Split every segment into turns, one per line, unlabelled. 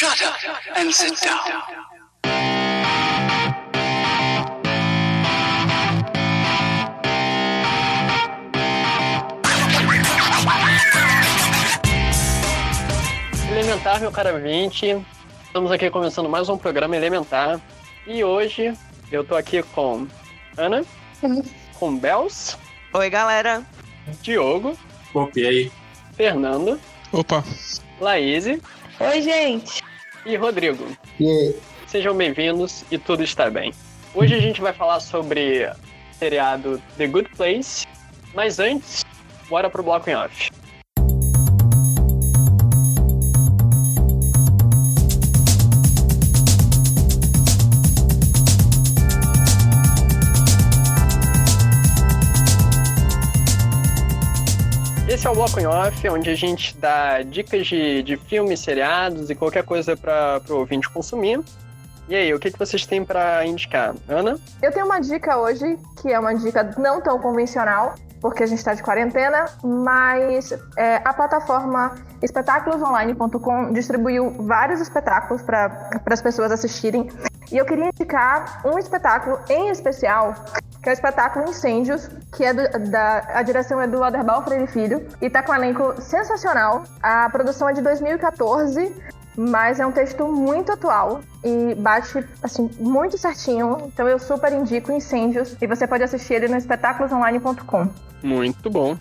Shut up and sit down.
Elementar, meu cara 20. Estamos aqui começando mais um programa Elementar. E hoje eu tô aqui com Ana, com Bels,
Oi, galera.
Diogo,
Copiei.
Fernando,
Opa,
Laís
Oi, gente.
E Rodrigo.
E aí?
Sejam bem-vindos e tudo está bem. Hoje a gente vai falar sobre o seriado The Good Place, mas antes, bora pro bloco em off. Esse é o Bloco em Off, onde a gente dá dicas de, de filmes, seriados e qualquer coisa para o ouvinte consumir. E aí, o que, que vocês têm para indicar? Ana?
Eu tenho uma dica hoje, que é uma dica não tão convencional, porque a gente está de quarentena, mas é, a plataforma espetáculosonline.com distribuiu vários espetáculos para as pessoas assistirem. E eu queria indicar um espetáculo em especial, que é o espetáculo Incêndios, que é do, da a direção é do Aderbal Freire Filho, e tá com um elenco sensacional. A produção é de 2014, mas é um texto muito atual e bate assim muito certinho. Então eu super indico Incêndios e você pode assistir ele no espetáculosonline.com.
Muito bom.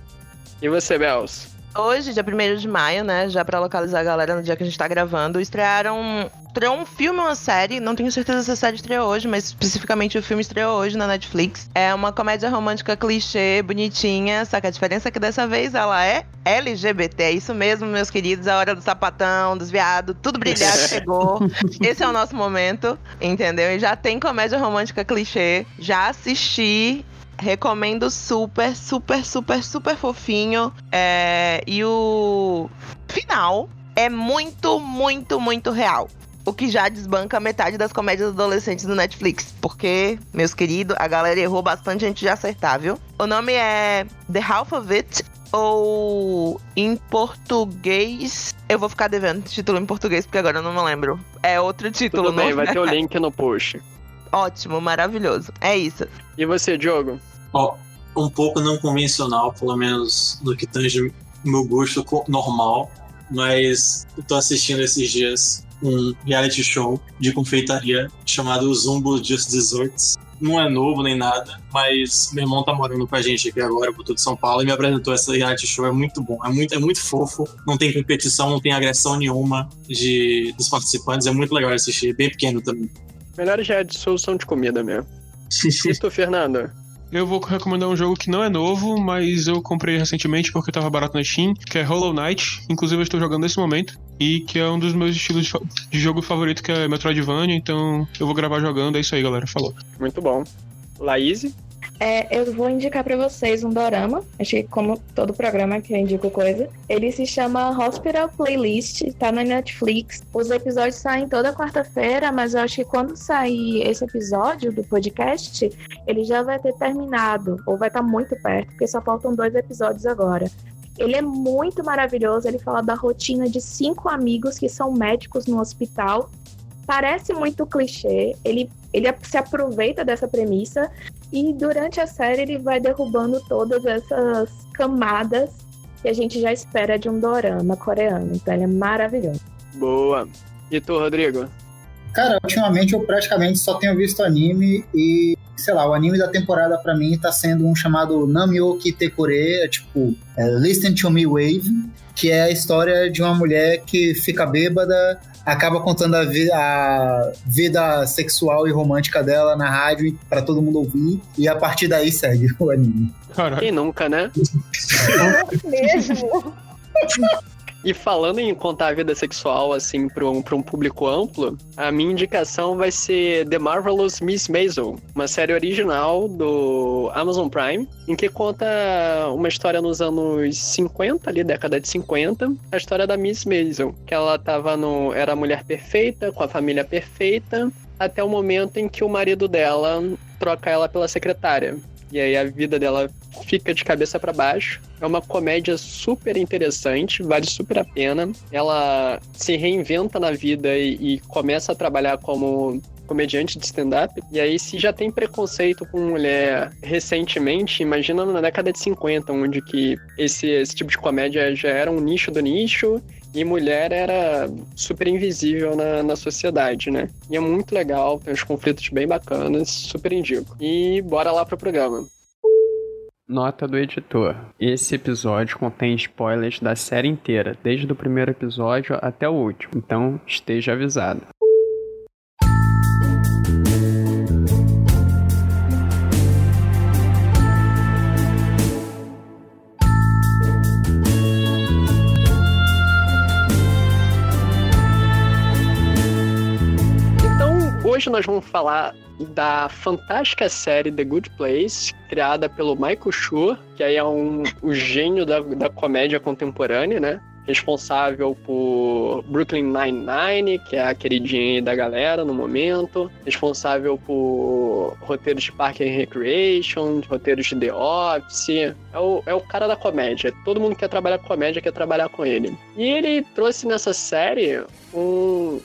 E você, Bels?
Hoje, dia 1 de maio, né? Já pra localizar a galera no dia que a gente tá gravando, estrearam. Estreou um filme ou uma série, não tenho certeza se a série estreou hoje, mas especificamente o filme estreou hoje na Netflix. É uma comédia romântica clichê, bonitinha, só que a diferença é que dessa vez ela é LGBT. É isso mesmo, meus queridos, a hora do sapatão, dos viados, tudo brilhar chegou. Esse é o nosso momento, entendeu? E já tem comédia romântica clichê, já assisti. Recomendo super, super, super, super fofinho. É, e o final é muito, muito, muito real. O que já desbanca metade das comédias adolescentes do Netflix. Porque, meus queridos, a galera errou bastante antes de acertar, viu? O nome é The Half of It. Ou em português. Eu vou ficar devendo título em português, porque agora eu não me lembro. É outro título,
Tudo bem,
não?
vai ter o link no post.
Ótimo, maravilhoso. É isso.
E você, Diogo?
Um pouco não convencional, pelo menos no que tange meu gosto normal, mas eu tô assistindo esses dias um reality show de confeitaria chamado Zumbo Just Desserts. Não é novo nem nada, mas meu irmão tá morando com a gente aqui agora, por todo São Paulo, e me apresentou esse reality show. É muito bom, é muito, é muito fofo, não tem competição, não tem agressão nenhuma de, dos participantes, é muito legal assistir, bem pequeno também.
Melhores de solução de comida mesmo. E tu, Fernando?
Eu vou recomendar um jogo que não é novo, mas eu comprei recentemente porque tava barato na Steam, que é Hollow Knight. Inclusive eu estou jogando nesse momento. E que é um dos meus estilos de jogo favorito, que é Metroidvania. Então eu vou gravar jogando. É isso aí, galera. Falou.
Muito bom. Laís?
É, eu vou indicar pra vocês um dorama. Acho que como todo programa que eu indico coisa. Ele se chama Hospital Playlist, tá na Netflix. Os episódios saem toda quarta-feira, mas eu acho que quando sair esse episódio do podcast, ele já vai ter terminado, ou vai estar muito perto, porque só faltam dois episódios agora. Ele é muito maravilhoso, ele fala da rotina de cinco amigos que são médicos no hospital. Parece muito clichê, ele, ele se aproveita dessa premissa, e durante a série ele vai derrubando todas essas camadas que a gente já espera de um dorama coreano. Então ele é maravilhoso.
Boa. E tu, Rodrigo?
Cara, ultimamente eu praticamente só tenho visto anime e, sei lá, o anime da temporada pra mim tá sendo um chamado Namyoki Tekure, é tipo é, Listen to Me Wave, que é a história de uma mulher que fica bêbada, acaba contando a, vi- a vida sexual e romântica dela na rádio pra todo mundo ouvir, e a partir daí segue o anime.
Caralho.
Quem nunca, né?
Mesmo.
E falando em contar a vida sexual, assim, para um, um público amplo, a minha indicação vai ser The Marvelous Miss Maisel, uma série original do Amazon Prime, em que conta uma história nos anos 50, ali, década de 50, a história da Miss Maisel, que ela tava no. era a mulher perfeita, com a família perfeita, até o momento em que o marido dela troca ela pela secretária. E aí a vida dela fica de cabeça para baixo. É uma comédia super interessante, vale super a pena. Ela se reinventa na vida e, e começa a trabalhar como comediante de stand-up. E aí, se já tem preconceito com mulher recentemente, imagina na década de 50, onde que esse, esse tipo de comédia já era um nicho do nicho e mulher era super invisível na, na sociedade, né? E é muito legal, tem uns conflitos bem bacanas, super indico. E bora lá pro programa. Nota do editor. Esse episódio contém spoilers da série inteira, desde o primeiro episódio até o último, então esteja avisado. Hoje nós vamos falar da fantástica série The Good Place, criada pelo Michael Schur, que aí é um, o gênio da, da comédia contemporânea, né? Responsável por Brooklyn Nine-Nine, que é a queridinha da galera no momento. Responsável por roteiros de Park and Recreation, roteiros de The Office. É o, é o cara da comédia. Todo mundo que quer trabalhar com comédia quer trabalhar com ele. E ele trouxe nessa série um,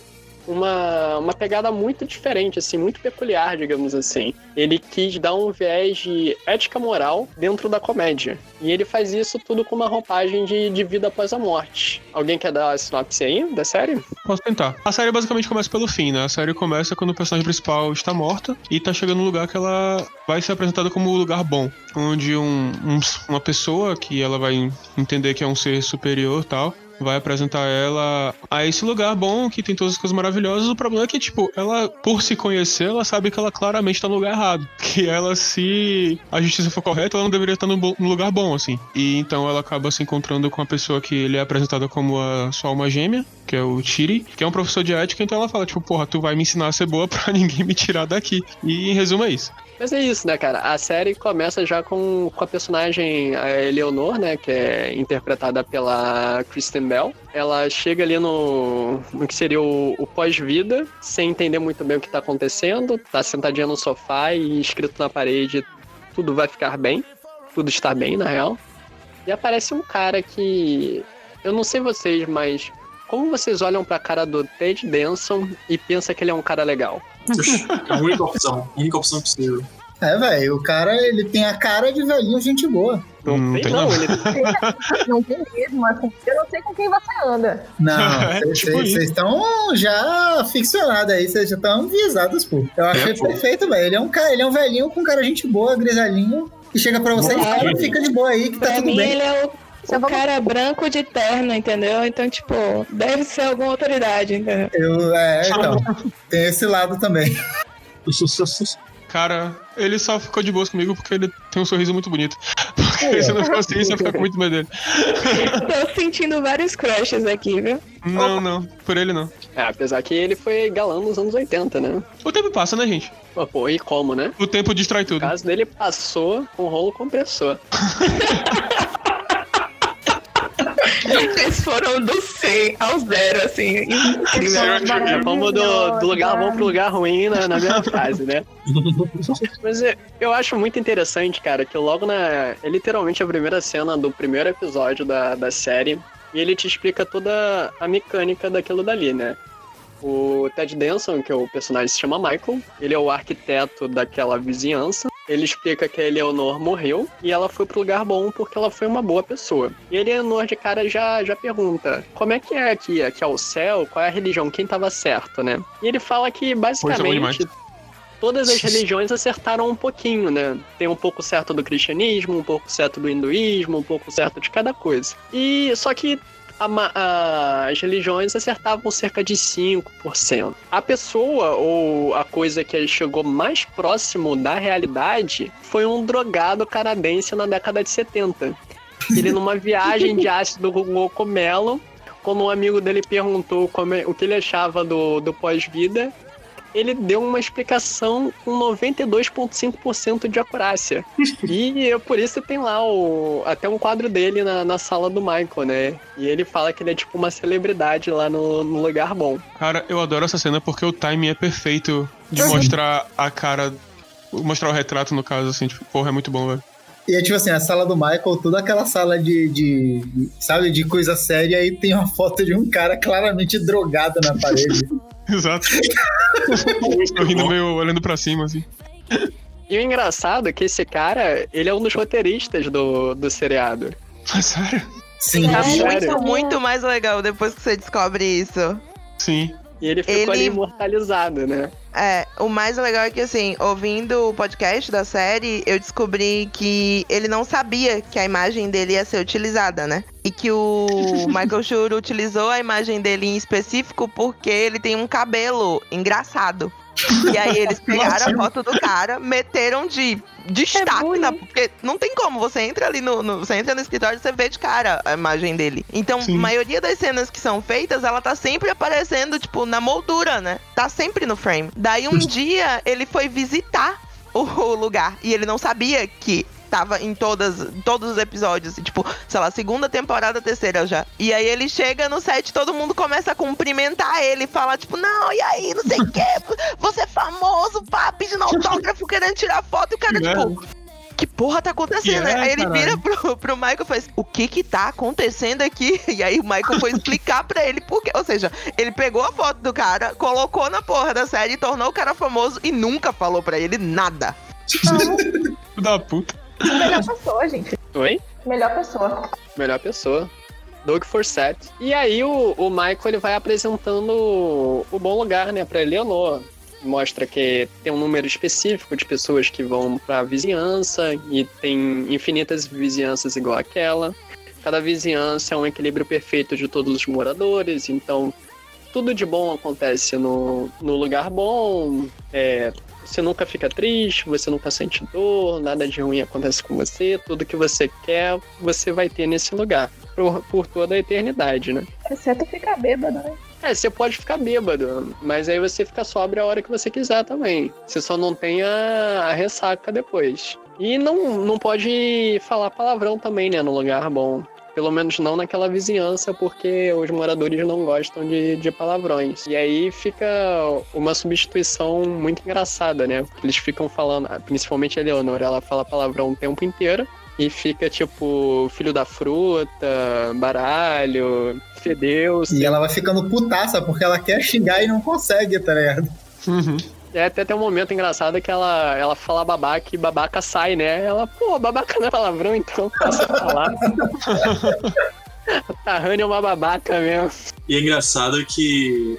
uma, uma pegada muito diferente, assim, muito peculiar, digamos assim. Ele quis dar um viés de ética moral dentro da comédia. E ele faz isso tudo com uma roupagem de, de vida após a morte. Alguém quer dar a sinopse aí da série?
Posso tentar. A série basicamente começa pelo fim, né? A série começa quando o personagem principal está morta e tá chegando num lugar que ela vai ser apresentada como um lugar bom. Onde um, um- uma pessoa que ela vai entender que é um ser superior tal, vai apresentar ela a esse lugar bom que tem todas as coisas maravilhosas. O problema é que, tipo, ela, por se conhecer, ela sabe que ela claramente tá no lugar errado. Que ela, se a justiça for correta, ela não deveria estar no, lugar bom, assim. E então ela acaba se encontrando com a pessoa que ele é apresentada como a sua alma gêmea, que é o Tiri, que é um professor de ética, então ela fala, tipo, porra, tu vai me ensinar a ser boa pra ninguém me tirar daqui. E em resumo é isso.
Mas é isso, né, cara? A série começa já com, com a personagem a Eleonor, né? Que é interpretada pela Kristen Bell. Ela chega ali no, no que seria o, o pós-vida, sem entender muito bem o que tá acontecendo. Tá sentadinha no sofá e escrito na parede: tudo vai ficar bem. Tudo está bem, na real. E aparece um cara que. Eu não sei vocês, mas. Como vocês olham pra cara do Ted Danson e pensam que ele é um cara legal?
É a única opção. A única opção possível.
É, velho, o cara, ele tem a cara de velhinho, gente boa.
Não
Hum,
tem, não. Ele
Não tem mesmo, assim. Eu não sei com quem você anda.
Não,
É,
vocês
tipo isso.
estão já ficcionados aí, vocês já estão avisados, pô. Eu achei
É, pô.
perfeito, velho. Ele é um cara, ele é um velhinho com cara gente boa, grisalhinho, que chega pra você e fala,
é.
fica de boa aí, que tá
Pra
tudo
mim,
bem.
ele é o,
Só
o
vamos-
cara branco de terno, entendeu? Então, tipo, deve ser alguma autoridade, entendeu?
Eu, é, então, tem esse lado também.
Cara, ele só ficou de boas comigo porque ele tem um sorriso muito bonito. Porque se não fosse isso, eu ia ficar com muito medo dele.
Tô sentindo vários crushes aqui, viu?
Não, não, por ele não.
É, apesar que ele foi galã nos anos 80, né?
O tempo passa, né, gente?
Pô, pô, e como, né?
O tempo distrai
O
tudo.
caso dele passou com rolo compressor.
Eles foram do 100 ao zero, assim. Incrível.
Já vamos do, do lugar bom pro lugar ruim na, na mesma frase, né? Mas é, eu acho muito interessante, cara, que logo na. É literalmente a primeira cena do primeiro episódio da, da série. E ele te explica toda a mecânica daquilo dali, né? O Ted Danson, que é o personagem, se chama Michael. Ele é o arquiteto daquela vizinhança. Ele explica que a Eleonor morreu e ela foi pro lugar bom porque ela foi uma boa pessoa. E a Eleonor de cara já, já pergunta: como é que é aqui? Aqui é o céu? Qual é a religião? Quem tava certo, né? E ele fala que basicamente todas as religiões acertaram um pouquinho, né? Tem um pouco certo do cristianismo, um pouco certo do hinduísmo, um pouco certo de cada coisa. E só que a as religiões acertavam cerca de 5%. A pessoa ou a coisa que chegou mais próximo da realidade foi um drogado canadense na década de 70. Ele numa viagem de ácido com cogumelo, quando um amigo dele perguntou como é- o que ele achava do, do pós-vida, ele deu uma explicação com 92,5% de acurácia. e é por isso tem lá o, até um quadro dele na, na sala do Michael, né? E ele fala que ele é tipo uma celebridade lá no, no lugar bom.
Cara, eu adoro essa cena porque o timing é perfeito de mostrar a cara mostrar o retrato, no caso, assim, tipo, porra, é muito bom, velho.
E é tipo assim, a sala do Michael, toda aquela sala de, de, sabe, de coisa séria, e tem uma foto de um cara claramente drogado na parede.
Exato. Sorrindo meio olhando pra cima, assim.
E o engraçado é que esse cara, ele é um dos roteiristas do, do seriado.
Mas sério?
Sim,
É
sério?
muito, muito mais legal depois que você descobre isso.
Sim.
E ele ficou ali
Ele-
imortalizado, né?
É, o mais legal é que, assim, ouvindo o podcast da série, eu descobri que ele não sabia que a imagem dele ia ser utilizada, né? E que o Michael Schur utilizou a imagem dele em específico porque ele tem um cabelo engraçado. E aí eles pegaram a foto do cara, meteram de destaque,
bullying.
na, porque não tem como, você entra ali no, no- Você entra no escritório e você vê de cara a imagem dele. Então,
Sim.
a maioria das cenas que são feitas, ela tá sempre aparecendo, tipo, na moldura, né? Tá sempre no frame. Daí um dia ele foi visitar o lugar e ele não sabia que tava em todas, todos os episódios. Tipo, sei lá, segunda temporada, terceira já. E aí ele chega no set, todo mundo começa a cumprimentar ele, fala, tipo, não, e aí, não sei o quê, você é famoso, pá, pedindo autógrafo, querendo tirar foto, e o cara,
Que
tipo. Que porra tá acontecendo?
É,
aí ele
caralho?
vira pro, pro Michael e faz: O que que tá acontecendo aqui? E aí o Michael foi explicar pra ele por quê. Ou seja, ele pegou a foto do cara, colocou na porra da série, tornou o cara famoso e nunca falou pra ele nada.
Filho da puta.
Melhor pessoa, gente.
Oi?
Melhor pessoa.
Melhor pessoa. Doug Forsett. E aí o, o Michael ele vai apresentando o, o bom lugar, né, pra Eleanor. Mostra que tem um número específico de pessoas que vão pra vizinhança e tem infinitas vizinhanças igual aquela. Cada vizinhança é um equilíbrio perfeito de todos os moradores, então tudo de bom acontece no, no lugar bom. É, você nunca fica triste, você nunca sente dor, nada de ruim acontece com você, tudo que você quer, você vai ter nesse lugar. Por, por toda a eternidade, né?
Exceto ficar bêbado, né?
É, você pode ficar bêbado, mas aí você fica sóbrio a hora que você quiser também. Você só não tem a, a ressaca depois. E não, não pode falar palavrão também, né, no lugar bom. Pelo menos não naquela vizinhança, porque os moradores não gostam de, de palavrões. E aí fica uma substituição muito engraçada, né? Eles ficam falando, principalmente a Eleonora, ela fala palavrão o tempo inteiro. E fica tipo, filho da fruta, baralho, fedeu.
E ela vai ficando putaça porque ela quer xingar e não consegue, tá ligado?
Uhum.
É até tem um momento engraçado que ela, ela fala babaca e babaca sai, né? Ela, pô, babaca não é palavrão, então posso falar. A Tahani é uma babaca mesmo.
E é engraçado que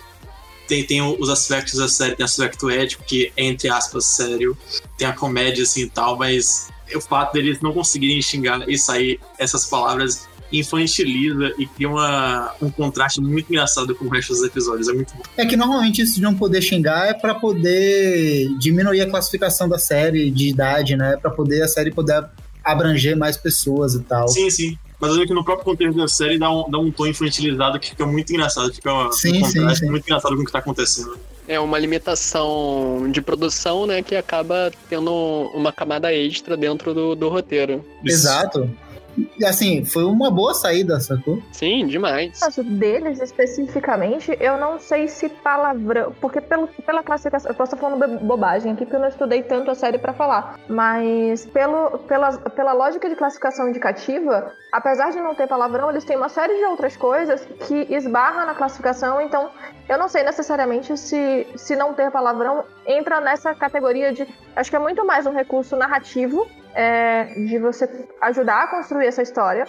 tem, tem os aspectos da série, tem aspecto ético, que é, entre aspas, sério. Tem a comédia, assim, e tal, mas o fato deles não conseguirem xingar e sair essas palavras infantiliza e cria uma, um contraste muito engraçado com o resto dos episódios. É muito bom.
É que normalmente isso de não poder xingar é pra poder diminuir a classificação da série de idade, né? Pra poder a série poder abranger mais pessoas e tal.
Sim, sim. Mas eu vejo que no próprio contexto da série dá um, dá um tom infantilizado que fica muito engraçado. Fica
Sim,
um
sim,
contraste
sim.
muito engraçado com o que tá acontecendo.
É uma limitação de produção, né? Que acaba tendo uma camada extra dentro do, do roteiro.
Exato. E assim, foi uma boa saída, sacou?
Sim, demais.
No caso deles especificamente, eu não sei se palavrão. Porque pelo, pela classificação. Eu posso estar falando bo- bobagem aqui, porque eu não estudei tanto a série pra falar. Mas pelo, pela, pela lógica de classificação indicativa, apesar de não ter palavrão, eles têm uma série de outras coisas que esbarra na classificação. Então, eu não sei necessariamente se, se não ter palavrão entra nessa categoria de. Acho que é muito mais um recurso narrativo é, de você ajudar a construir essa história.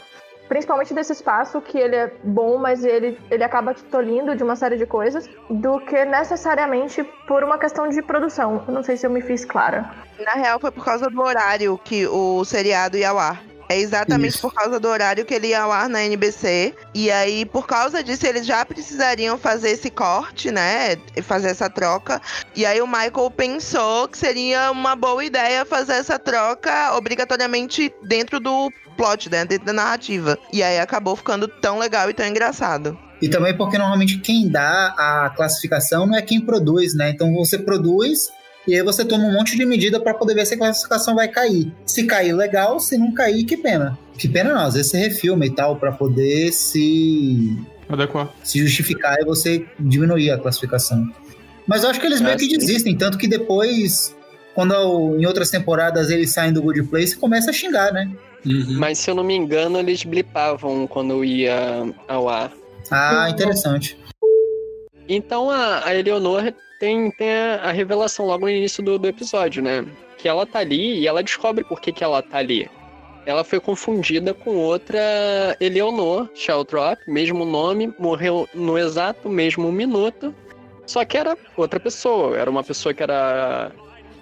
Principalmente desse espaço que ele é bom, mas ele, ele acaba te tolhindo de uma série de coisas, do que necessariamente por uma questão de produção. Eu não sei se eu me fiz clara.
Na real, foi por causa do horário que o seriado ia ao ar. É exatamente
Isso.
por causa do horário que ele ia ao ar na NBC. E aí, por causa disso, eles já precisariam fazer esse corte, né? E fazer essa troca. E aí o Michael pensou que seria uma boa ideia fazer essa troca obrigatoriamente dentro do plot, né? Dentro da narrativa. E aí acabou ficando tão legal e tão engraçado.
E também porque normalmente quem dá a classificação não é quem produz, né? Então você produz e aí você toma um monte de medida pra poder ver se a classificação vai cair. Se cair, legal. Se não cair, que pena. Que pena não, às vezes você refilma e tal pra poder se,
Adequar.
se justificar e você diminuir a classificação. Mas eu acho que eles
É,
meio que
sim.
desistem, tanto que depois quando em outras temporadas eles saem do Good Place, começa a xingar, né?
Uhum.
Mas se eu não me engano, eles blipavam quando ia ao ar.
Ah, interessante.
Então a, a Eleonor tem, tem a, a revelação logo no início do, do episódio, né? Que ela tá ali e ela descobre por que, que ela tá ali. Ela foi confundida com outra Eleonor Sheltrop, mesmo nome, morreu no exato mesmo minuto, só que era outra pessoa. Era uma pessoa que era,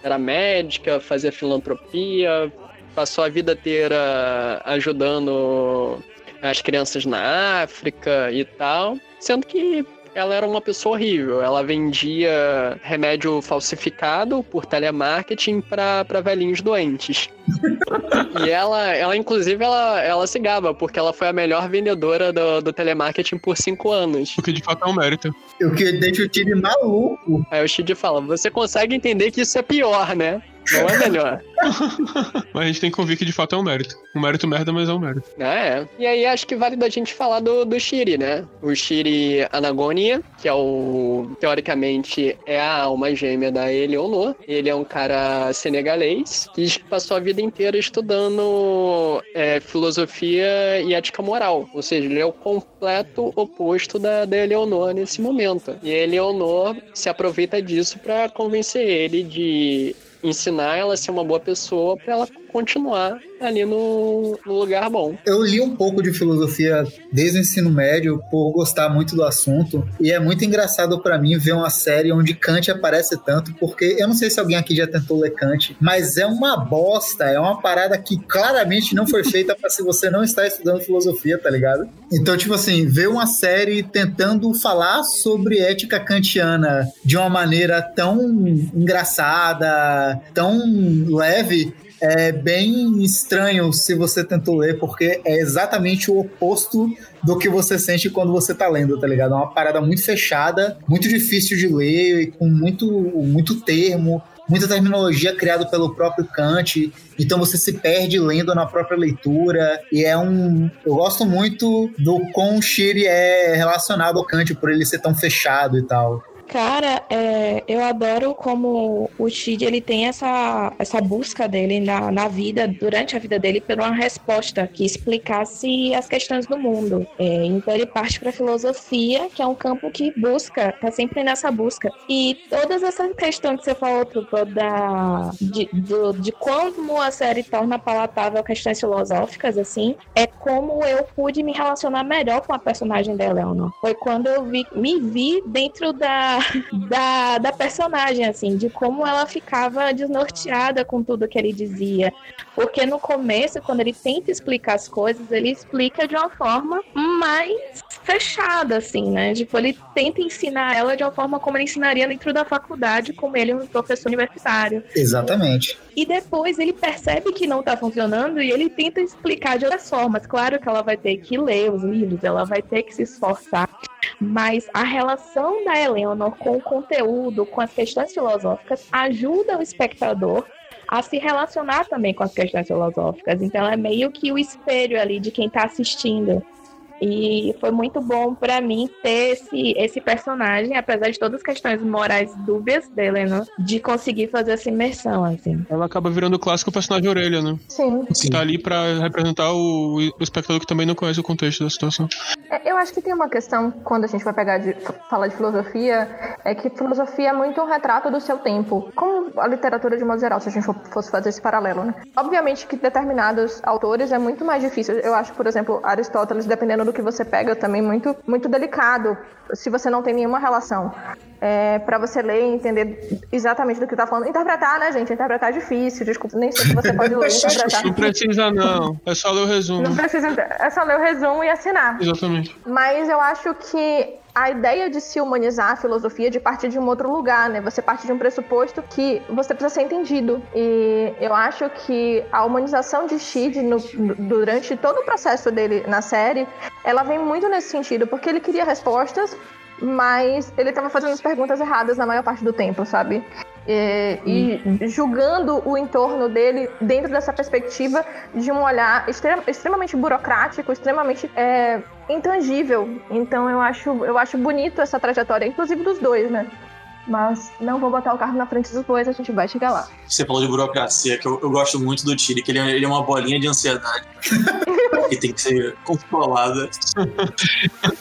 era médica, fazia filantropia, passou a vida inteira ajudando as crianças na África e tal, sendo que ela era uma pessoa horrível. Ela vendia remédio falsificado por telemarketing para velhinhos doentes. e ela, ela inclusive, ela, ela se gaba, porque ela foi a melhor vendedora do, do telemarketing por cinco anos.
O que de fato é um mérito.
O que deixa o time maluco.
Aí o Shid fala: você consegue entender que isso é pior, né? Não é melhor.
Mas a gente tem que convir que de fato é um mérito. Um mérito merda, mas é um mérito.
Ah, é. E aí acho que vale da gente falar do, do Shiri, né? O Shiri Anagonia, que é o. teoricamente é a alma gêmea da Eleonor. Ele é um cara senegalês que passou a vida inteira estudando é, filosofia e ética moral. Ou seja, ele é o completo oposto da, da Eleonor nesse momento. E a Eleonor se aproveita disso para convencer ele de ensinar ela a ser uma boa pessoa para ela continuar ali no, no, lugar bom.
Eu li um pouco de filosofia desde o ensino médio por gostar muito do assunto e é muito engraçado para mim ver uma série onde Kant aparece tanto porque eu não sei se alguém aqui já tentou ler Kant, mas é uma bosta, é uma parada que claramente não foi feita para se você não está estudando filosofia, tá ligado? Então, tipo assim, ver uma série tentando falar sobre ética kantiana de uma maneira tão engraçada, tão leve, é bem estranho se você tentou ler, porque é exatamente o oposto do que você sente quando você tá lendo, tá ligado? É uma parada muito fechada, muito difícil de ler, com muito, muito termo, muita terminologia criada pelo próprio Kant, então você se perde lendo na própria leitura, e é um... Eu gosto muito do como o Shiri é relacionado ao Kant, por ele ser tão fechado e tal.
Cara, é, eu adoro como o Shid ele tem essa, essa busca dele na, na vida, durante a vida dele, por uma resposta que explicasse as questões do mundo. É, então ele parte para a filosofia, que é um campo que busca, tá sempre nessa busca. E todas essas questões que você falou, Trupa, da, de, de, de como a série torna palatável questões filosóficas, assim, é como eu pude me relacionar melhor com a personagem da Eleanor. Foi quando eu vi, me vi dentro da da, da personagem, assim, de como ela ficava desnorteada com tudo que ele dizia. Porque no começo, quando ele tenta explicar as coisas, ele explica de uma forma mais fechada, assim, né? Tipo, ele tenta ensinar ela de uma forma como ele ensinaria dentro da faculdade, como ele é um professor universitário.
Exatamente.
E depois ele percebe que não tá funcionando e ele tenta explicar de outras formas. Claro que ela vai ter que ler os livros, ela vai ter que se esforçar. Mas a relação da Eleanor com o conteúdo, com as questões filosóficas, ajuda o espectador a se relacionar também com as questões filosóficas. Então, é meio que o espelho ali de quem está assistindo. E foi muito bom para mim ter esse, esse personagem, apesar de todas as questões morais dúbias dele, né? De conseguir fazer essa imersão, assim.
Ela acaba virando o clássico personagem orelha, né?
Sim.
Que tá ali pra representar o, o espectador que também não conhece o contexto da situação.
É, eu acho que tem uma questão, quando a gente vai pegar de falar de filosofia, é que filosofia é muito um retrato do seu tempo. Como a literatura de modo geral, se a gente fosse fazer esse paralelo, né? Obviamente que determinados autores é muito mais difícil. Eu acho, por exemplo, Aristóteles, dependendo do que você pega, também muito, muito delicado, se você não tem nenhuma relação. É, para você ler e entender exatamente do que tá falando. Interpretar, né, gente? Interpretar é difícil, desculpa, nem sei se você pode ler interpretar.
Não precisa, não. É só ler o resumo.
Não precisa, é só ler o resumo e assinar.
Exatamente.
Mas eu acho que a ideia de se humanizar a filosofia de partir de um outro lugar, né? Você parte de um pressuposto que você precisa ser entendido. E eu acho que a humanização de Shid no, durante todo o processo dele na série, ela vem muito nesse sentido, porque ele queria respostas, mas ele estava fazendo as perguntas erradas na maior parte do tempo, sabe? E, e, julgando o entorno dele dentro dessa perspectiva de um olhar extrem, extremamente burocrático, extremamente é, intangível. Então eu acho, eu acho bonito essa trajetória, inclusive dos dois, né? Mas não vou botar o carro na frente dos bois, a gente vai chegar lá.
Você falou de burocracia, que eu, eu gosto muito do Tiri, que ele, é- ele é uma bolinha de ansiedade. que tem que ser controlada.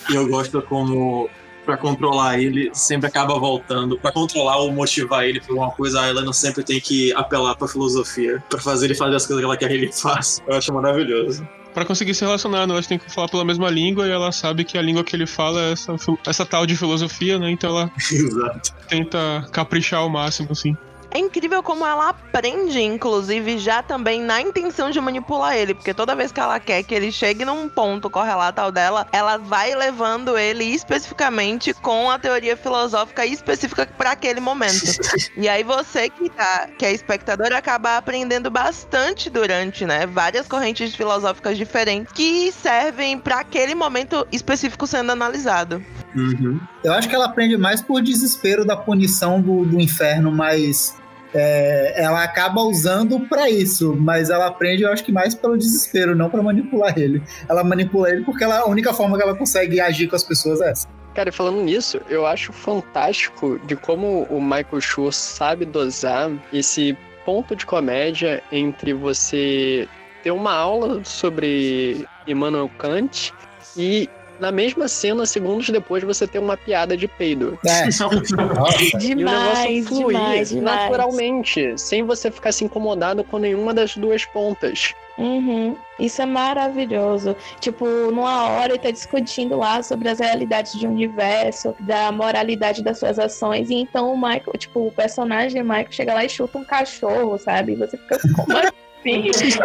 e eu gosto como pra controlar ele sempre acaba voltando. Pra controlar ou motivar ele por uma coisa, a Helena sempre tem que apelar pra filosofia. Pra fazer ele fazer as coisas que ela quer que ele faça. Eu acho maravilhoso.
Pra conseguir se relacionar, né? Elas têm que falar pela mesma língua e ela sabe que a língua que ele fala é essa, essa tal de filosofia, né? Então ela
Exato.
tenta caprichar ao máximo, assim.
É incrível como ela aprende, inclusive, já também na intenção de manipular ele. Porque toda vez que ela quer que ele chegue num ponto correlato ao dela, ela vai levando ele especificamente com a teoria filosófica específica para aquele momento. e aí você que tá, que é espectador, acaba aprendendo bastante durante, né? Várias correntes filosóficas diferentes que servem para aquele momento específico sendo analisado.
Uhum.
Eu acho que ela aprende mais por desespero da punição do, do inferno, mas é, ela acaba usando pra isso. Mas ela aprende, eu acho que mais pelo desespero, não pra manipular ele. Ela manipula ele porque ela, a única forma que ela consegue agir com as pessoas é essa.
Cara, falando nisso, eu acho fantástico de como o Michael Schur sabe dosar esse ponto de comédia entre você ter uma aula sobre Immanuel Kant e na mesma cena, segundos depois, você ter uma piada de peido.
É. Nossa.
E o negócio
Demais,
fluir
demais, demais.
naturalmente, sem você ficar se incomodado com nenhuma das duas pontas.
Uhum. Isso é maravilhoso. Tipo, numa hora ele tá discutindo lá sobre as realidades de um universo, da moralidade das suas ações, e então o Michael, tipo, o personagem Michael chega lá e chuta um cachorro, sabe? E você fica como assim?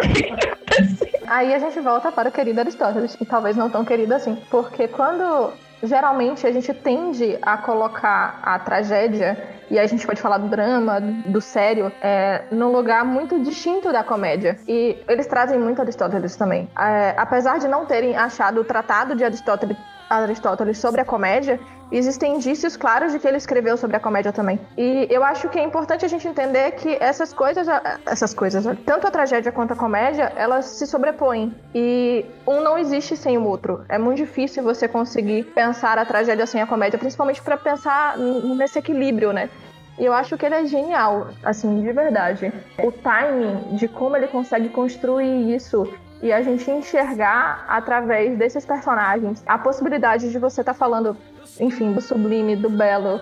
Aí a gente volta para o querido Aristóteles, e talvez não tão querido assim. Porque quando geralmente a gente tende a colocar a tragédia, e a gente pode falar do drama, do sério, é, num lugar muito distinto da comédia. E eles trazem muito Aristóteles também. É, apesar de não terem achado o tratado de Aristóteles, Aristóteles sobre a comédia, existem indícios claros de que ele escreveu sobre a comédia também. E eu acho que é importante a gente entender que essas coisas, essas coisas, tanto a tragédia quanto a comédia, elas se sobrepõem. E um não existe sem o outro. É muito difícil você conseguir pensar a tragédia sem a comédia, principalmente para pensar nesse equilíbrio, né? E eu acho que ele é genial, assim, de verdade. O timing de como ele consegue construir isso e a gente enxergar através desses personagens a possibilidade de você estar falando, enfim, do sublime, do belo,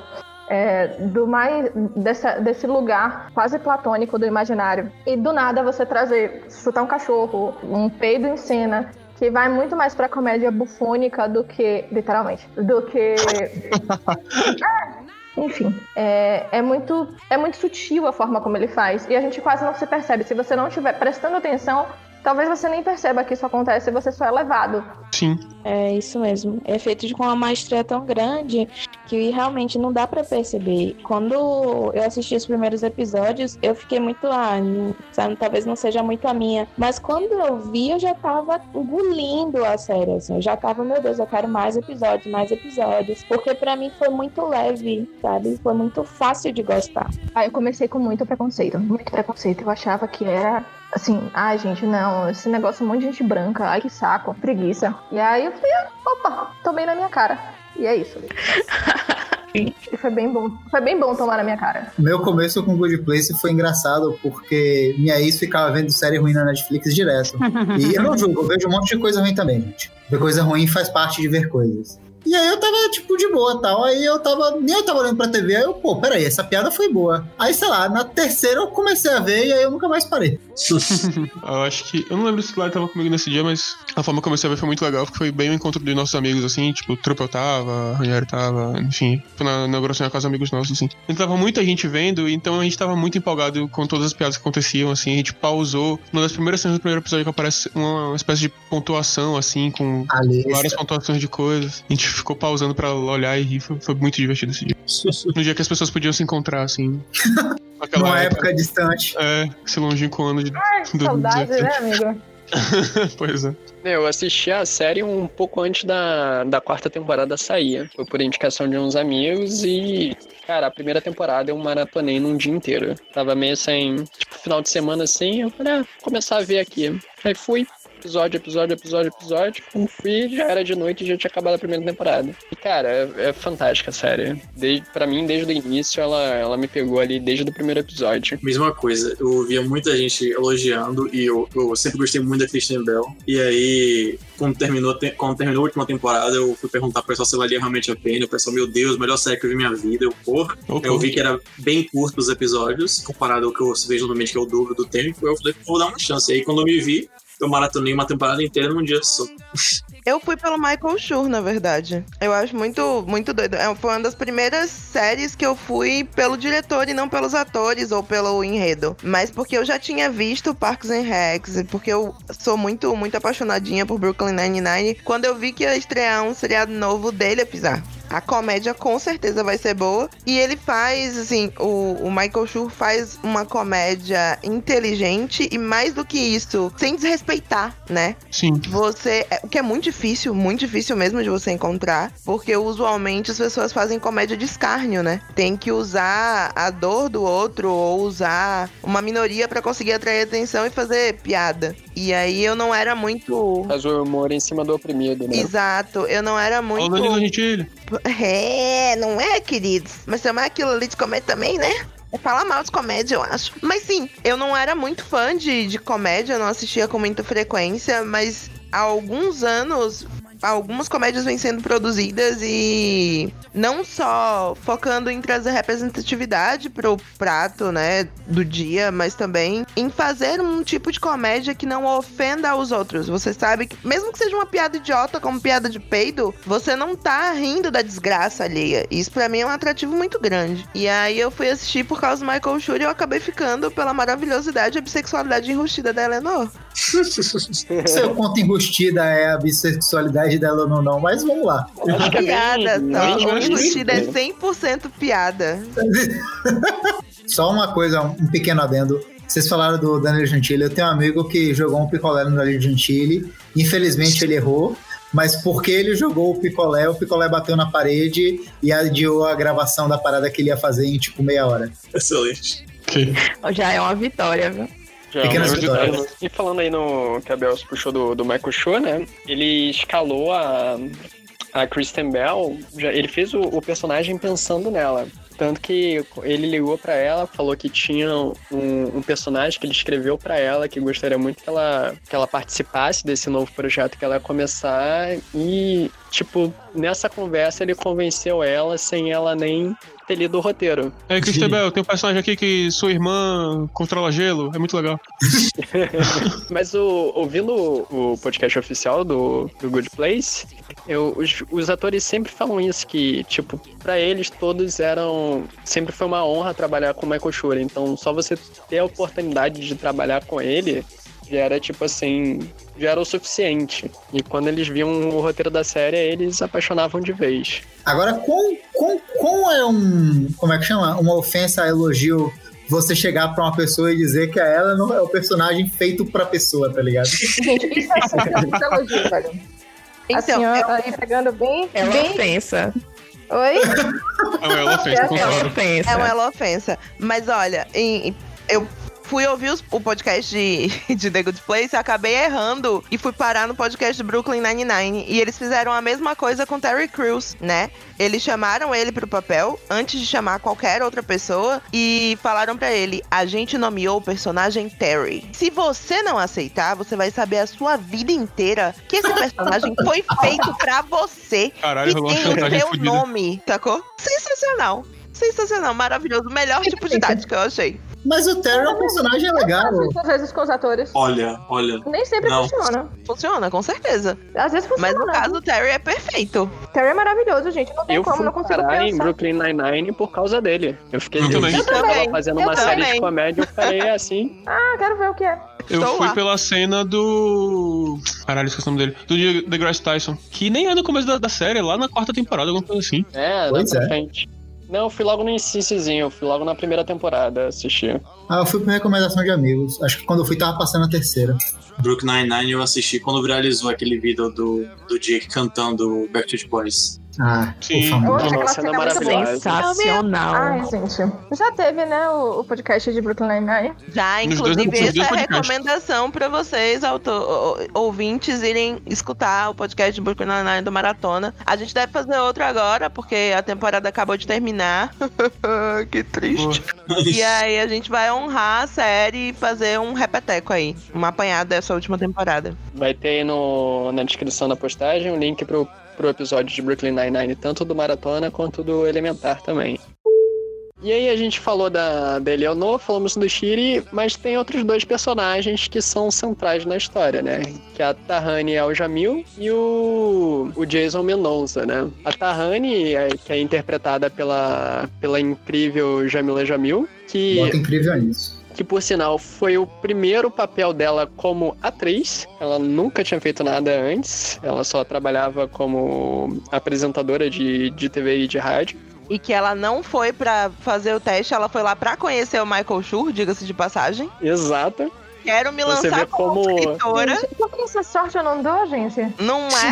é, do mais dessa- desse lugar quase platônico do imaginário. E do nada você trazer, chutar um cachorro, um peido em cena. Que vai muito mais pra comédia bufônica do que, literalmente, do que enfim, é, é, muito, é muito sutil a forma como ele faz. E a gente quase não se percebe. Se você não estiver prestando atenção, talvez você nem perceba que isso acontece e você só é levado.
Sim.
É isso mesmo. É feito de com uma maestria tão grande que realmente não dá pra perceber. Quando eu assisti os primeiros episódios, eu fiquei muito, ah, sabe, talvez não seja muito a minha. Mas quando eu vi, eu já tava engolindo a série, assim. Eu já tava, meu Deus, eu quero mais episódios, mais episódios. Porque pra mim foi muito leve, sabe? Foi muito fácil de gostar.
Aí eu comecei com muito preconceito, muito preconceito. Eu achava que era assim, ai gente, não, esse negócio é um monte de gente branca, ai que saco, preguiça. E aí eu falei, ah, opa, tomei na minha cara. E é isso. E foi bem bom. Foi bem bom tomar na minha cara.
Meu começo com Good Place foi engraçado porque minha ex ficava vendo série ruim na Netflix direto. E eu não julgo, eu vejo um monte de coisa ruim também, gente. Ver coisa ruim faz parte de ver coisas. E aí eu tava, tipo, de boa tal. Aí eu tava. Nem eu tava olhando pra TV. Aí eu, pô, peraí, essa piada foi boa. Aí, sei lá, na terceira eu comecei a ver e aí eu nunca mais parei.
Eu acho que. Eu não lembro se o Claro tava comigo nesse dia, mas a forma que eu comecei a ver foi muito legal, porque foi bem o encontro dos nossos amigos, assim, tipo, o Truppel tava, a Ranieri tava, enfim, foi na inauguração da casa dos amigos nossos, assim. Então tava muita gente vendo, então a gente tava muito empolgado com todas as piadas que aconteciam, assim, a gente pausou. Uma das primeiras cenas do primeiro episódio que aparece uma espécie de pontuação, assim, com várias pontuações de coisas. A gente ficou pausando pra olhar e rir, foi, foi muito divertido esse dia. No dia que as pessoas podiam se encontrar, assim.
Numa época distante.
É, esse longínquo ano de
Que saudade,
2017.
né, amigo?
pois é.
Eu assisti a série um pouco antes da, da quarta temporada sair. Foi por indicação de uns amigos e, cara, a primeira temporada eu maratonei num dia inteiro. Tava meio sem, tipo, final de semana assim, eu falei, ah, vou começar a ver aqui. Aí fui, episódio, episódio, episódio, episódio. Quando fui, já era de noite e já tinha acabado a primeira temporada. E, cara, é, é fantástica a série. Desde, pra mim, desde o início, ela, ela me pegou ali desde o primeiro episódio.
Mesma coisa, eu ouvia muita gente elogiando e eu, eu sempre gostei muito da Christian Bell. E aí, quando terminou, te- quando terminou a última temporada, eu fui perguntar pro pessoal se valia realmente a pena. O pessoal, meu Deus, melhor série que eu vi na minha vida. Eu, porra.
Ok.
Eu vi que era bem curto os episódios, comparado ao que eu vejo normalmente, que é o dobro do tempo. Eu falei, vou dar uma chance. E aí, quando eu me vi, eu maratonei uma temporada inteira num dia só.
Eu fui pelo Michael Schur, na verdade. Eu acho muito, muito doido. É, foi uma das primeiras séries que eu fui pelo diretor e não pelos atores ou pelo enredo. Mas porque eu já tinha visto Parks and Recs, porque eu sou muito, muito apaixonadinha por Brooklyn Nine-Nine. Quando eu vi que ia estrear um seriado novo dele, eu ah, a comédia com certeza vai ser boa. E ele faz, assim, o, o Michael Schur faz uma comédia inteligente e mais do que isso, sem desrespeitar, né?
Sim.
Você. é- O que é muito difícil, muito difícil mesmo de você encontrar, porque usualmente as pessoas fazem comédia de escárnio, né? Tem que usar a dor do outro ou usar uma minoria pra conseguir atrair atenção e fazer piada. E aí eu não era muito.
Faz o humor em cima do oprimido, né?
Exato, eu não era muito.
Olha o Danilo Gentili.
É, não é, queridos? Mas chamar aquilo ali de comédia também, né? É falar mal de comédia, eu acho. Mas sim, eu não era muito fã de, de comédia, não assistia com muita frequência, mas há alguns anos. Algumas comédias vêm sendo produzidas e não só focando em trazer representatividade pro prato, né, do dia, mas também em fazer um tipo de comédia que não ofenda os outros. Você sabe que, mesmo que seja uma piada idiota, como piada de peido, você não tá rindo da desgraça alheia. Isso pra mim é um atrativo muito grande. E aí eu fui assistir por causa do Michael Schur e eu acabei ficando pela maravilhosidade e bissexualidade enrustida da Eleanor.
Se eu conto enrustida é a bissexualidade dela ou não, não, mas vamos lá.
Acho que é bem-
piada,
bem
só. Enrustida é 100% piada.
Só uma coisa, um pequeno adendo. Vocês falaram do Danilo Gentili. Eu tenho um amigo que jogou um picolé no Danilo Gentili. Infelizmente ele errou. Mas porque ele jogou o picolé, o picolé bateu na parede e adiou a gravação da parada que ele ia fazer em tipo meia hora.
Excelente.
Ok.
Já é uma vitória, viu?
Já,
Pequenas vitórias.
E falando aí no que a Bel puxou do, do Michael Schur, né? Ele escalou a, a Kristen Bell, já, ele fez o, o personagem pensando nela. Tanto que ele ligou pra ela, falou que tinha um, um personagem que ele escreveu pra ela, que gostaria muito que ela, que ela participasse desse novo projeto que ela ia começar. E, tipo, nessa conversa ele convenceu ela sem ela nem ter lido o roteiro.
É, Christian Bell, tem um personagem aqui que sua irmã controla gelo. É muito legal.
Mas o, ouvindo o, o podcast oficial do, do Good Place, eu, os, os atores sempre falam isso, que, tipo, pra eles todos eram. Sempre foi uma honra trabalhar com o Michael Schur. Então, só você ter a oportunidade de trabalhar com ele já era, tipo assim. Já era o suficiente. E quando eles viam o roteiro da série, eles apaixonavam de vez.
Agora, quão, quão, quão é um. Como é que chama? Uma ofensa a elogio você chegar pra uma pessoa e dizer que a ela não é o personagem feito pra pessoa, tá ligado?
Gente, isso é elogio, velho. Assim,
Então,
ó,
eu-
aí pegando bem.
É uma
bem...
ofensa.
Oi?
É uma ofensa,
É
concordo.
ofensa.
É uma ofensa. Mas olha, em- eu fui ouvir os- o podcast de, de The Good Place e acabei errando e fui parar no podcast de Brooklyn Nine-Nine. E eles fizeram a mesma coisa com Terry Crews, né? Eles chamaram ele pro papel antes de chamar qualquer outra pessoa e falaram pra ele: a gente nomeou o personagem Terry. Se você não aceitar, você vai saber a sua vida inteira que esse personagem foi feito pra você
Caralho,
e
uma
tem o seu nome, sacou? Sensacional. Sensacional, maravilhoso. Melhor tipo de tática eu achei.
Mas o Terry é um personagem legal.
Às vezes com os atores.
Olha, olha.
Nem sempre
Não.
funciona.
Funciona, com certeza.
Às vezes funciona.
Mas no
né?
caso, o Terry é perfeito.
Terry é maravilhoso, gente. Não tem
Eu
como,
fui
não consigo
parar em
pensar.
Brooklyn Nine-Nine por causa dele. Eu fiquei
Eu também.
eu
Eu também.
fazendo
Eu
uma série
também.
de comédia, eu falei assim,
Ah, quero ver o que é.
Eu
Estou
fui
lá.
pela cena do. Caralho, esqueci o nome dele. Do The Grace Tyson. Que nem é no começo da, da série, é lá na quarta temporada, alguma coisa assim.
É,
Pois é.
frente. Não, eu fui logo no inicíciozinho, eu fui logo na primeira temporada assistir.
Ah, eu fui por recomendação de amigos. Acho que quando eu fui tava passando a terceira.
Brooklyn Nine-Nine eu assisti quando viralizou aquele vídeo do, do Jake cantando Backstreet Boys.
Ah,
Sim.
Outra
Nossa,
cena
maravilhosa.
Sensacional.
Ai, gente. Já teve, né, o, o podcast de Brooklyn Nine-Nine?
Já, inclusive, essa é a recomendação pra vocês, ouvintes, irem escutar o podcast de Brooklyn Nine-Nine do Maratona. A gente deve fazer outro agora, porque a temporada acabou de terminar. que triste. E aí a gente vai honrar a série e fazer um repeteco aí. Uma apanhada dessa última temporada.
Vai ter aí no, na descrição da postagem um link pro, pro episódio de Brooklyn Nine-Nine, tanto do Maratona quanto do Elementar também. E aí a gente falou da, da Eleanor, falamos do Shiri, mas tem outros dois personagens que são centrais na história, né? Que é a Tahani Al-Jamil e o, o Jason Mendoza, né? A Tahani, é- que é interpretada pela, pela incrível Jamila Jamil, que
Bota incrível nisso.
Que por sinal foi o primeiro papel dela como atriz. Ela nunca tinha feito nada antes. Ela só trabalhava como apresentadora de, de TV e de rádio.
E que ela não foi pra fazer o teste, ela foi lá pra conhecer o Michael Schur, diga-se de passagem.
Exata.
Quero me
Você
lançar
vê
como,
como-
escritora.
Por que essa sorte eu não dou, gente?
Não é?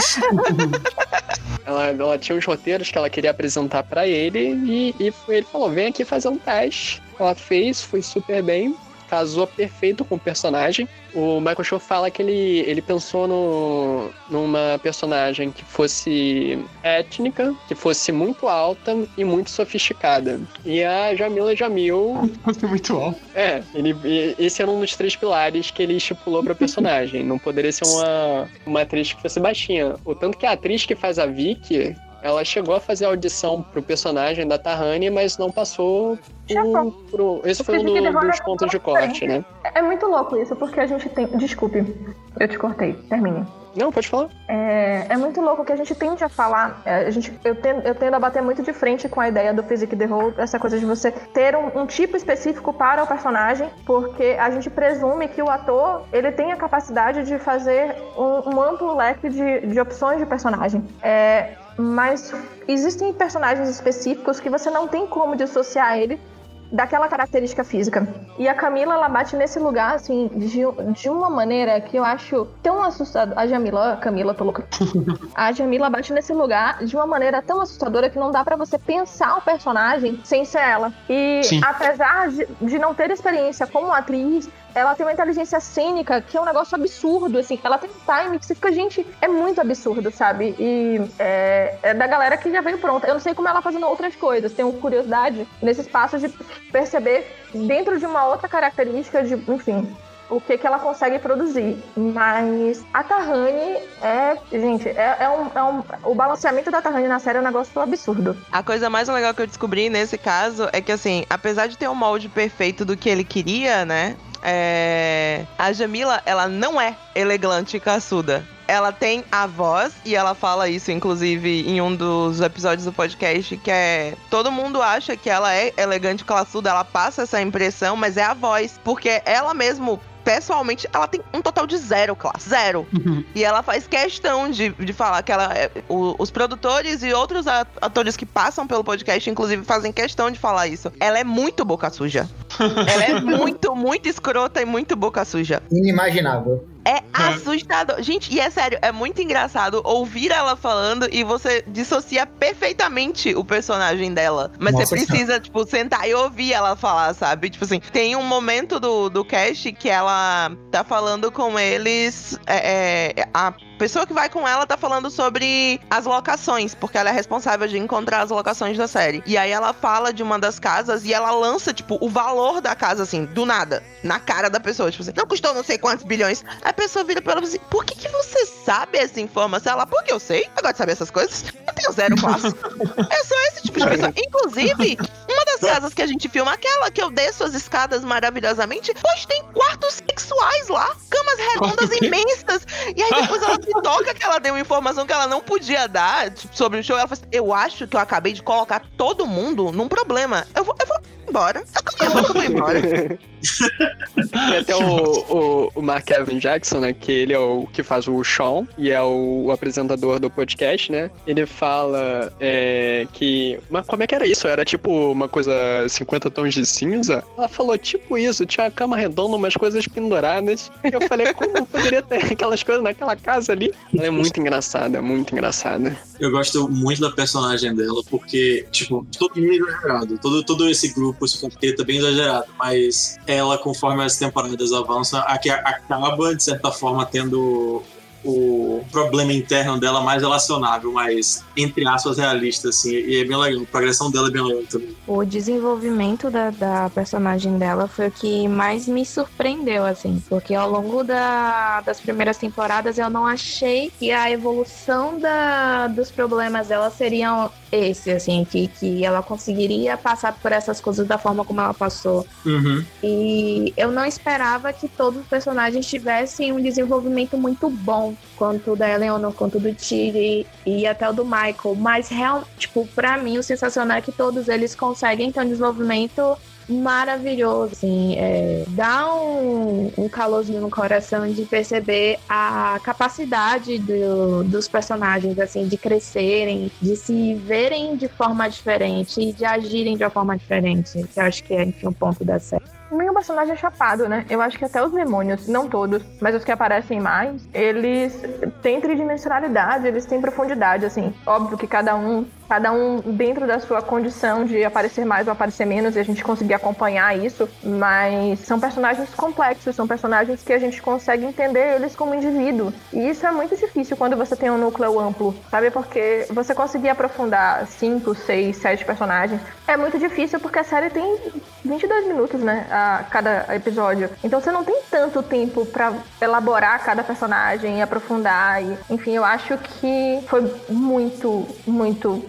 Ela, ela tinha uns roteiros que ela queria apresentar pra ele e, e foi- ele falou: vem aqui fazer um teste. Ela fez, foi super bem. Casou perfeito com o personagem. O Michael Shaw fala que ele, ele pensou no, numa personagem que fosse étnica, que fosse muito alta e muito sofisticada. E a Jamila Jamil
é muito alto.
é, ele, esse era um dos três pilares que ele estipulou pra personagem. Não poderia ser uma, uma atriz que fosse baixinha. O tanto que a atriz que faz a Vicky, ela chegou a fazer audição pro personagem da Tahani, mas não passou por, por- Esse foi um do- dos
é
pontos de corte, né?
É muito louco isso, porque a gente tem. Desculpe, eu te cortei. Termine.
Não, pode falar.
É, é muito louco que a gente tende a falar. é, a gente, eu, tendo, eu tendo a bater muito de frente com a ideia do Physique the Whole, essa coisa de você ter um, um tipo específico para o personagem, porque a gente presume que o ator ele tem a capacidade de fazer um, um amplo leque de, de opções de personagem. É, mas existem personagens específicos que você não tem como dissociar ele daquela característica física. E a Camila, ela bate nesse lugar, assim, de, de uma maneira que eu acho tão assustadora. A Jamila, a Camila, tô louca. A Jamila bate nesse lugar de uma maneira tão assustadora que não dá pra você pensar o personagem sem ser ela. E
Sim.
apesar de, de não ter experiência como atriz, ela tem uma inteligência cênica que é um negócio absurdo, assim. Ela tem um time que você fica, gente, é muito absurdo, sabe? E é, é da galera que já veio pronta. Eu não sei como ela fazendo outras coisas. Tenho curiosidade nesse espaço de perceber dentro de uma outra característica de, enfim, o que, que ela consegue produzir. Mas a Tahani é. Gente, é, é um, é um- O balanceamento da Tahani na série é um negócio absurdo.
A coisa mais legal que eu descobri nesse caso é que, assim, apesar de ter um molde perfeito do que ele queria, né? É, A Jamila, ela não é elegante e caçuda. Ela tem a voz, e ela fala isso, inclusive, em um dos episódios do podcast, que é. Todo mundo acha que ela é elegante e classuda, ela passa essa impressão, mas é a voz. Porque ela mesmo. Pessoalmente, ela tem um total de zero classe. Zero. E ela faz questão de, de falar que ela. é- o- os produtores e outros atores que passam pelo podcast, inclusive, fazem questão de falar isso. Ela é muito boca suja. ela é muito, muito escrota e muito boca suja.
Inimaginável.
É assustador. Gente, e é sério, é muito engraçado ouvir ela falando e você dissocia perfeitamente o personagem dela. Mas
Nossa
você precisa, tipo, sentar e ouvir ela falar, sabe? Tipo assim, tem um momento do, do cast que ela tá falando com eles. é, é, a pessoa que vai com ela tá falando sobre as locações, porque ela é responsável de encontrar as locações da série. E aí ela fala de uma das casas e ela lança, tipo, o valor da casa, assim, do nada, na cara da pessoa. Tipo assim, não custou não sei quantos bilhões. A pessoa vira pra ela e assim: por que, que você sabe essa informação? Ela, porque eu sei, eu gosto de saber essas coisas. Eu tenho zero classe. eu sou esse tipo de pessoa. Inclusive, uma das casas que a gente filma, aquela que eu desço as escadas maravilhosamente, pois tem quartos sexuais lá, camas redondas imensas. E aí depois ela se toca que ela deu informação que ela não podia dar tipo, sobre o show. Ela fala assim, eu acho que eu acabei de colocar todo mundo num problema. Eu vou, eu vou embora. Eu vou embora.
Tem até o, o, o Mark Evan Jackson, né? Que ele é o que faz o Sean e é o, o apresentador do podcast, né? Ele fala é, que. Mas como é que era isso? Era tipo uma coisa 50 tons de cinza? Ela falou tipo isso, tinha uma cama redonda, umas coisas penduradas. Eu falei, como poderia ter aquelas coisas naquela casa ali? Ela é muito engraçada, muito engraçada.
Eu gosto muito da personagem dela, porque, tipo, todo mundo é. Todo, todo esse grupo, esse quarteto é bem exagerado. Mas ela, conforme as temporadas avançam, acaba, de certa forma, tendo o problema interno dela mais relacionável, mais, entre aspas, realista, assim. E é bem legal. A progressão dela é bem legal também.
O desenvolvimento da, da personagem dela foi o que mais me surpreendeu, assim. Porque ao longo da, das primeiras temporadas eu não achei que a evolução da, dos problemas dela seriam esse, assim, que, que ela conseguiria passar por essas coisas da forma como ela passou.
Uhum.
E eu não esperava que todos os personagens tivessem um desenvolvimento muito bom, quanto da Eleanor, quanto do Tiri e até o do Michael. Mas, real, tipo, pra mim, o sensacional é que todos eles conseguem ter um desenvolvimento maravilhoso, assim, é, dá um, um calorzinho no coração de perceber a capacidade do, dos personagens, assim, de crescerem, de se verem de forma diferente e de agirem de uma forma diferente, que eu acho que é, enfim, um ponto da série.
Meio personagem é chapado, né? Eu acho que até os demônios, não todos, mas os que aparecem mais, eles têm tridimensionalidade, eles têm profundidade, assim. Óbvio que cada um, cada um dentro da sua condição de aparecer mais ou aparecer menos, e a gente conseguir acompanhar isso, mas são personagens complexos, são personagens que a gente consegue entender eles como indivíduo. E isso é muito difícil quando você tem um núcleo amplo, sabe? Porque você conseguir aprofundar cinco, seis, sete personagens é muito difícil porque a série tem 22 minutos, né? A cada episódio. Então você não tem tanto tempo para elaborar cada personagem e aprofundar. E, enfim, eu acho que foi muito, muito,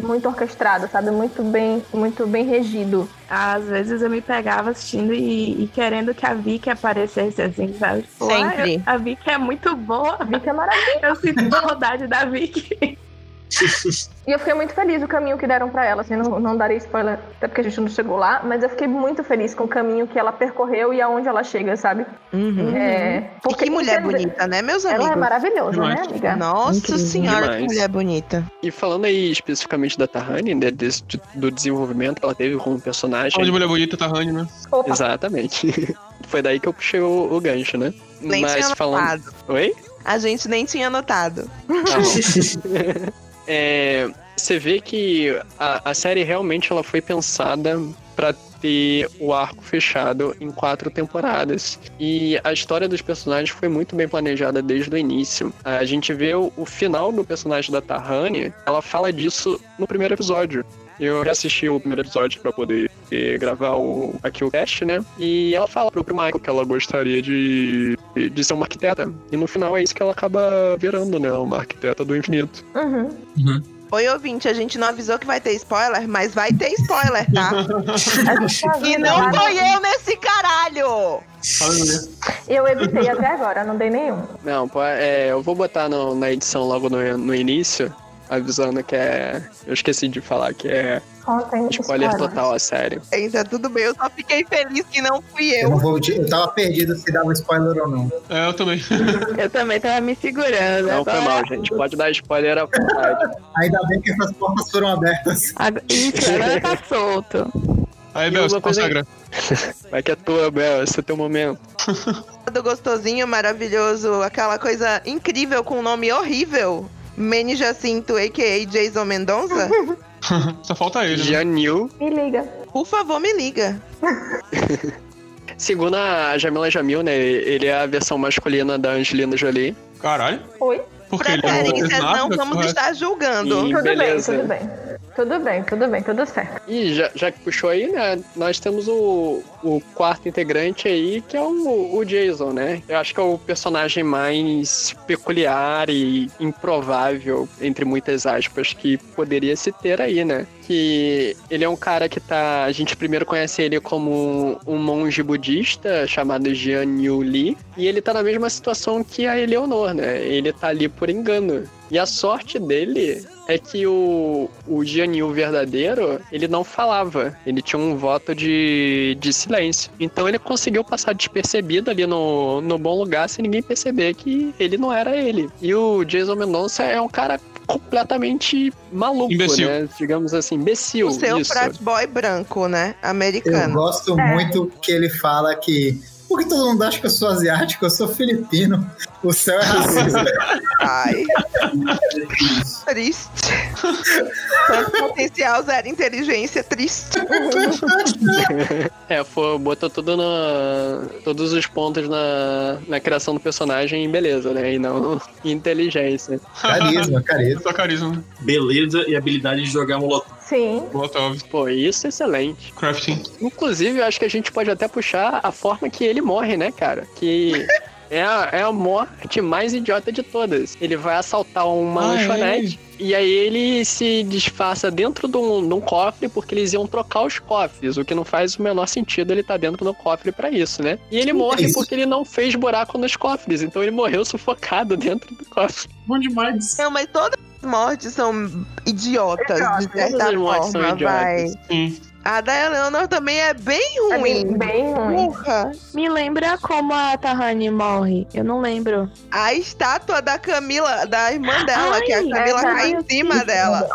muito orquestrado, sabe? Muito bem, muito bem regido.
Às vezes eu me pegava assistindo e, e querendo que a Vicky aparecesse assim, sabe? Tipo,
Sempre.
"Ah, a Vicky é muito boa.
A Vicky é maravilhosa.
Eu sinto saudade da Vicky.
E eu fiquei muito feliz o caminho que deram pra ela, assim, não, não darei spoiler, até porque a gente não chegou lá, mas eu fiquei muito feliz com o caminho que ela percorreu e aonde ela chega, sabe?
Uhum.
É,
E que mulher bonita, né, meus amigos?
Ela é maravilhosa, né, amiga?
Nossa
Incrível.
senhora,
Demais.
que mulher bonita.
E falando aí especificamente da Tahani, né, desse- de- do desenvolvimento que ela teve como personagem.
Fala de mulher bonita, Tahani, né?
Opa,
Exatamente. Foi daí que eu puxei o, o gancho, né?
Nem
Mas
tinha
falando.
notado.
Oi?
A gente nem tinha notado.
Tá. É, você vê que a, a série realmente ela foi pensada pra ter o arco fechado em quatro temporadas. E a história dos personagens foi muito bem planejada desde o início. A gente vê o, o final do personagem da Tahani, ela fala disso no primeiro episódio. Eu assisti o primeiro episódio pra poder gravar o, aqui o cast, né? E ela fala pro, pro Michael que ela gostaria de, de ser uma arquiteta. E no final é isso que ela acaba virando, né? Uma arquiteta do infinito.
uhum.
Oi, ouvinte, a gente não avisou que vai ter spoiler, mas vai ter spoiler, tá? E não
lá,
foi eu nesse caralho!
Eu evitei até agora, não dei nenhum.
Não, pô, é, eu vou botar no- na edição logo no, no início, avisando que é. Eu esqueci de falar que é
Contem
spoiler
spoilers.
total a série.
Hein, tá tudo bem, eu só fiquei feliz que não fui
Eu,
eu.
não vou, eu tava perdido se dava spoiler ou não.
É, eu também.
Eu também tava me segurando.
Não foi
agora-
mal, gente. Pode dar spoiler à vontade.
Ainda bem que essas portas foram abertas.
Agora, isso, agora tá solto.
Aí, Bel,
coisa-
consagra.
Vai que é tua, Bel, esse é teu momento.
Do gostosinho, maravilhoso, aquela coisa incrível com um nome horrível. Manny Jacinto, a.k.a. Jason Mendonça.
Só falta ele, né?
Janil.
Me liga.
Por favor, me liga.
Segundo a Jamila Jamil, né? Ele é a versão masculina da Angelina Jolie.
Caralho.
Oi?
Por que ele é
Preferências
Snap,
não vamos
correto?
estar julgando.
E-
Tudo
beleza.
bem, tudo bem. Tudo bem, tudo bem, tudo certo.
E já, já que puxou aí, né? Nós temos o, o quarto integrante aí, que é o, o Jason, né? Eu acho que é o personagem mais peculiar e improvável, entre muitas aspas, que poderia se ter aí, né? Que ele é um cara que tá. A gente primeiro conhece ele como um monge budista chamado Jian Yu Li. E ele tá na mesma situação que a Eleonor, né? Ele tá ali por engano. E a sorte dele é que o, o Gianni, o verdadeiro, ele não falava. Ele tinha um voto de, de silêncio. Então ele conseguiu passar despercebido ali no, no bom lugar sem ninguém perceber que ele não era ele. E o Jason Mendonça é um cara completamente maluco,
Imbecil.
né? Digamos assim, imbecil.
O seu
isso.
frat boy branco, né?
Eu
Americano.
gosto
É.
muito que ele fala que. Por que todo mundo acha que eu sou asiático? Eu sou filipino. O céu é racista.
Ai. triste. Tanto potencial, zero inteligência, triste.
É, foi, botou tudo na, todos os pontos na, na criação do personagem em beleza, né? E não em inteligência.
carisma, carisma.
Só carisma.
Beleza e habilidade de jogar molotov.
Sim.
Molotov.
Pô, isso é excelente.
Crafting.
Inclusive, eu acho que a gente pode até puxar a forma que ele morre, né, cara? Que é a, é a morte mais idiota de todas. Ele vai assaltar uma
Ah,
lanchonete. E aí ele se disfarça dentro de um, de um cofre porque eles iam trocar os cofres, o que não faz o menor sentido ele estar dentro do cofre pra isso, né? E ele morre
isso.
porque ele não fez buraco nos cofres, então ele morreu sufocado dentro do cofre.
Bom demais.
Não, mas todas as mortes são idiotas, de certa
as mortes são
forma, vai.
idiotas.
Sim.
A da Eleanor também é bem
É
ruim.
bem, bem ruim.
Porra.
Me lembra como a Tahani morre. Eu não lembro.
A estátua da Camila, da irmã dela, que a
Ai,
Camila
é
cai em cima
maravilhoso.
dela.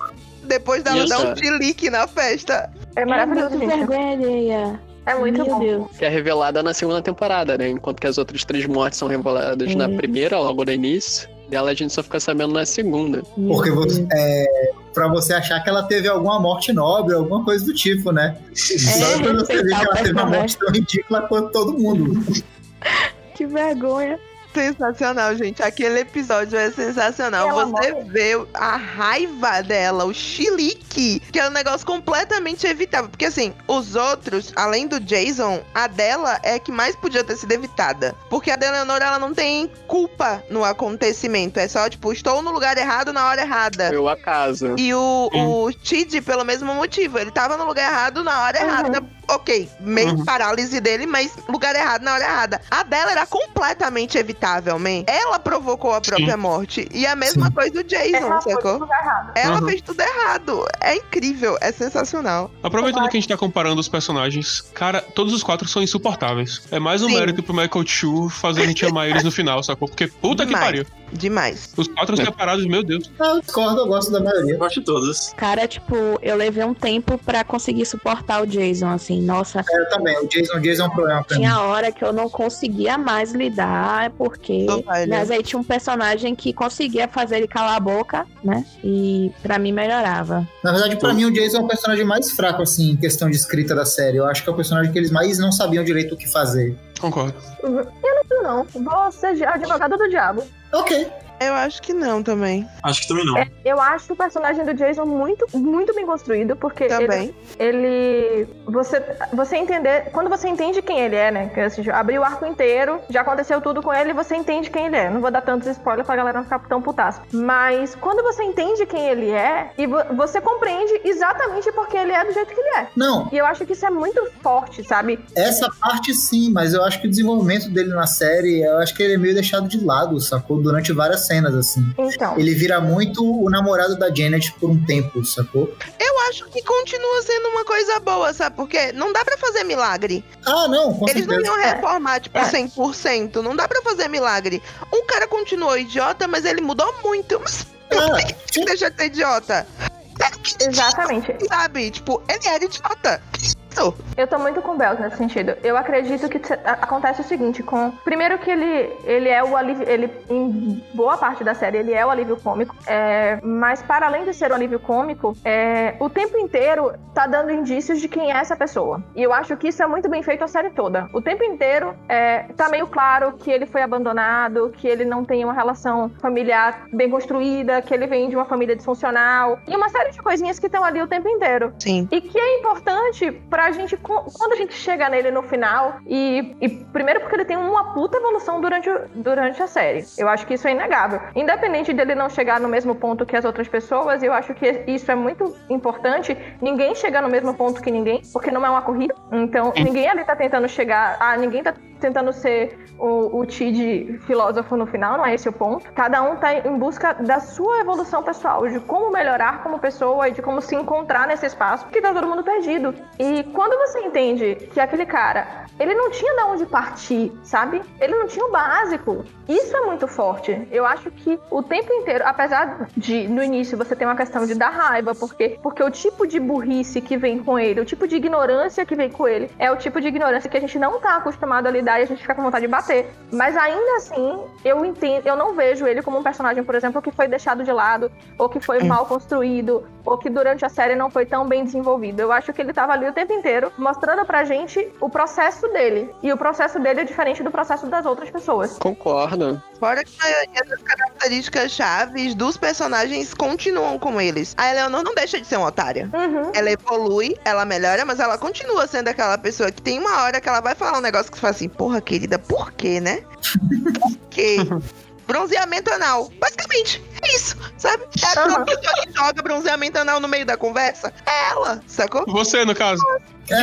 Depois dela
Isso.
dar um chilique na festa.
É maravilhoso, gente.
vergonha alheia.
É muito
Meu
bom.
Deus.
Que é revelada na segunda temporada, né? Enquanto que as outras três mortes são reveladas na
Hum.
primeira, logo no início. Dela a gente só fica sabendo na segunda.
Porque você, é, pra você achar que ela teve alguma morte nobre, alguma coisa do tipo, né? Só pra você ver que ela teve uma morte tão ridícula quanto todo mundo.
Que vergonha.
Sensacional, gente. Aquele episódio é sensacional.
Ela
Você vê a raiva dela, o chilique, que é um negócio completamente evitável. Porque, assim, os outros, além do Jason, a dela é a que mais podia ter sido evitada. Porque a da Eleanor, ela não tem culpa no acontecimento. É só, tipo, estou no lugar errado na hora errada.
Foi o acaso.
E o, o Tid, pelo mesmo motivo, ele tava no lugar errado na hora
Uhum.
errada. Ok, meio
Uhum.
parálise dele, mas lugar errado na hora errada. A dela era completamente evitável, man. Ela provocou a própria morte. E a mesma
Sim.
coisa do Jason,
Ela foi
sacou? Ela
Uhum.
fez tudo errado. É incrível, é sensacional.
Aproveitando que a gente tá comparando os personagens, cara, todos os quatro são insuportáveis. É mais um
Sim.
mérito pro Michael Chu fazer a gente amar eles no final, sacou? Porque puta que
Demais.
pariu.
Demais.
Os quatro separados, meu Deus.
Ah, Eu discordo, eu gosto da maioria.
Eu gosto de todas.
Cara, tipo, eu levei um tempo pra conseguir suportar o Jason, assim. Nossa,
É, Eu também, o Jason, o Jason é um problema pra mim.
tinha hora que eu não conseguia mais lidar, porque.
Velha.
Mas aí tinha um personagem que conseguia fazer ele calar a boca, né? E pra mim melhorava.
Na verdade, pra mim, o Jason é o personagem mais fraco, assim, em questão de escrita da série. Eu acho que é o personagem que eles mais não sabiam direito o que fazer.
Concordo.
Não, vou ser advogado do diabo.
Ok.
Eu acho que não também.
Acho que também não.
É, eu acho o personagem do Jason muito, muito bem construído, porque ele,
Também.
ele. Você, você entender. Quando você entende quem ele é, né? Que assim, abriu o arco inteiro, já aconteceu tudo com ele, você entende quem ele é. Não vou dar tantos spoilers pra galera não ficar tão putaço. Mas quando você entende quem ele é, e vo- você compreende exatamente porque ele é do jeito que ele é.
Não,
E eu acho que isso é muito forte, sabe?
essa parte sim, mas eu acho que o desenvolvimento dele na série, eu acho que ele é meio deixado de lado, sacou? Durante várias cenas, assim.
Então.
Ele vira muito o namorado da Janet por um tempo, sacou?
Eu acho que continua sendo uma coisa boa, sabe? Porque não dá pra fazer milagre.
Ah, não, com
Eles não
certeza.
iam reformar, tipo,
É.
100%. Não dá pra fazer milagre. Um cara continuou idiota, mas ele mudou muito. Mas
Ah,
que deixa de ser idiota?
Exatamente.
Sabe? Tipo, ele era idiota.
Eu tô muito com o Bells nesse sentido. Eu acredito que acontece o seguinte, com primeiro que ele ele é o alívio, ele em boa parte da série ele é o alívio cômico, é, mas para além de ser o alívio cômico, é, o tempo inteiro tá dando indícios de quem é essa pessoa. E eu acho que isso é muito bem feito a série toda. O tempo inteiro é, tá meio claro que ele foi abandonado, que ele não tem uma relação familiar bem construída, que ele vem de uma família disfuncional e uma série de coisinhas que estão ali o tempo inteiro.
Sim.
E que é importante pra gente, quando a gente chega nele no final, e, e primeiro porque ele tem uma puta evolução durante, durante a série. Eu acho que isso é inegável. Independente dele não chegar no mesmo ponto que as outras pessoas, eu acho que isso é muito importante. Ninguém chega no mesmo ponto que ninguém, porque não é uma corrida. Então, ninguém ali tá tentando chegar. Ah, ninguém tá tentando ser o, o Tid filósofo no final, não é esse o ponto. Cada um tá em busca da sua evolução pessoal, de como melhorar como pessoa e de como se encontrar nesse espaço, porque tá todo mundo perdido. E quando você entende que aquele cara, ele não tinha de onde partir, sabe? Ele não tinha o básico. Isso é muito forte. Eu acho que o tempo inteiro, apesar de no início você ter uma questão de dar raiva, porque porque o tipo de burrice que vem com ele, o tipo de ignorância que vem com ele, é o tipo de ignorância que a gente não tá acostumado a lidar e a gente fica com vontade de bater. Mas ainda assim, eu entendo, eu não vejo ele como um personagem, por exemplo, que foi deixado de lado, ou que foi mal construído, ou que durante a série não foi tão bem desenvolvido. Eu acho que ele tava ali o tempo inteiro mostrando pra gente o processo dele. E o processo dele é diferente do processo das outras pessoas.
Concordo.
Fora que a maioria das características chaves dos personagens continuam com eles. A Eleanor não deixa de ser uma otária.
Uhum.
Ela evolui, ela melhora, mas ela continua sendo aquela pessoa que tem uma hora que ela vai falar um negócio que você fala assim, porra, querida, por quê, né? Por quê? Bronzeamento anal. Basicamente, é isso, sabe? É
Aham.
pessoa que joga bronzeamento anal no meio da conversa. É ela, sacou?
Você, no caso.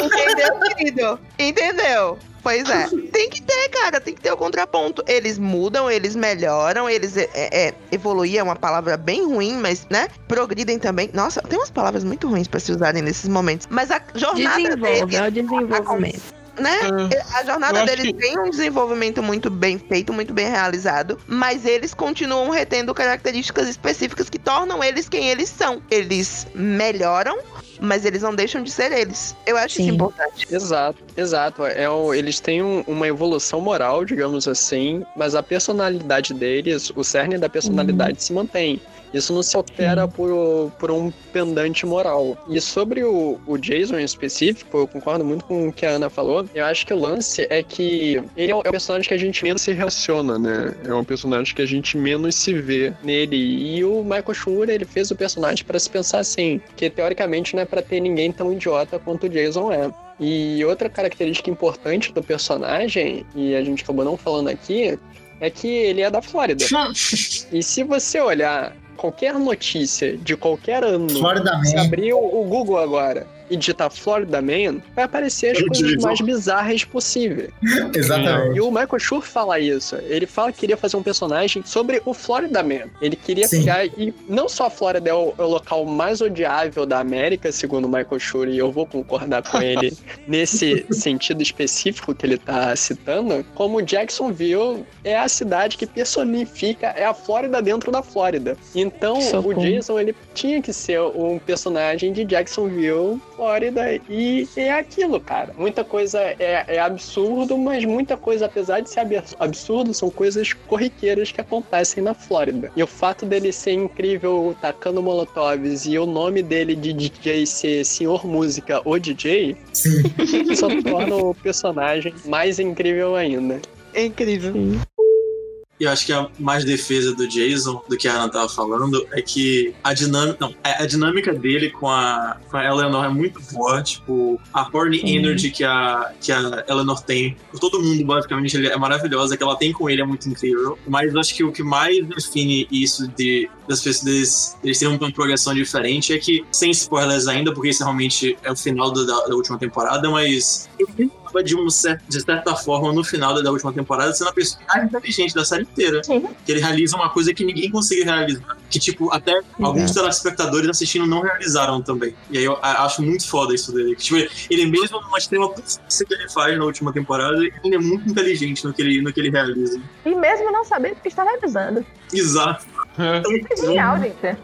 Entendeu, querido? Entendeu? Pois é. Tem que ter, cara, tem que ter o contraponto. Eles mudam, eles melhoram, eles é, é, evoluir é uma palavra bem ruim, mas, né? Progridem também. Nossa, tem umas palavras muito ruins pra se usarem nesses momentos. Mas a jornada
Desenvolve,
deles,
é o desenvolvimento.
Né?
É.
A jornada deles
que-
tem um desenvolvimento muito bem feito, muito bem realizado, mas eles continuam retendo características específicas que tornam eles quem eles são. Eles melhoram, mas eles não deixam de ser eles. Eu acho isso
Sim.
importante.
Exato, exato. É o- eles têm um- uma evolução moral, digamos assim, mas a personalidade deles, o cerne da personalidade se mantém. Isso não se altera por, por um pendante moral. E sobre o, o Jason em específico, eu concordo muito com o que a Ana falou. Eu acho que o lance é que ele é o é personagem que a gente menos se relaciona, né? É um personagem que a gente menos se vê nele. E o Michael Schur, ele fez o personagem para se pensar assim, que teoricamente não é para ter ninguém tão idiota quanto o Jason é. E outra característica importante do personagem, e a gente acabou não falando aqui, é que ele é da Flórida. E se você olhar qualquer notícia de qualquer ano,
Florida
se
Man.
abrir o Google agora e digitar Florida Man, vai aparecer as
Eu
coisas
digo.
mais bizarras possível.
Exatamente.
E o Michael Schur fala isso. Ele fala que queria fazer um personagem sobre o Florida Man. Ele queria
Sim.
criar. E não só a Flórida é o, é o local mais odiável da América, segundo o Michael Schur, e eu vou concordar com ele nesse sentido específico que ele tá citando, como Jacksonville é a cidade que personifica, é a Flórida dentro da Flórida. Então,
Socorro.
o Jason, ele tinha que ser um personagem de Jacksonville, Flórida, e é aquilo, cara. Muita coisa é, é absurdo, mas muita coisa, apesar de ser ab- absurdo, são coisas corriqueiras que acontecem na Flórida. E o fato dele ser incrível tacando molotovs e o nome dele de DJ ser Senhor Música ou DJ,
Sim.
só torna o personagem mais incrível ainda.
É incrível.
E eu acho que a mais defesa do Jason, do que a Ana tava falando, é que a dinâmica. Não, a a dinâmica dele com a, com a Eleanor é muito boa. Tipo, a horny
Sim.
energy que a, que a Eleanor tem. Por todo mundo, basicamente, ele é maravilhosa. Que ela tem com ele é muito incrível. Mas eu acho que o que mais define isso de das pessoas deles, eles terem uma progressão diferente é que, sem spoilers ainda, porque isso realmente é o final da, da- última temporada, mas ele acaba de, um cer- de certa forma, no final da, última temporada, sendo a pessoa mais inteligente da série inteira.
Sim.
Que ele realiza uma coisa que ninguém consegue realizar. Que, tipo, até alguns telespectadores assistindo não realizaram também. E aí eu a- acho muito foda isso dele. Que, tipo, ele mesmo numa extrema potência que ele faz na última temporada, ele é muito inteligente no que ele, no que ele realiza.
E mesmo não sabendo que está revisando.
Exato.
É.
É genial, gente.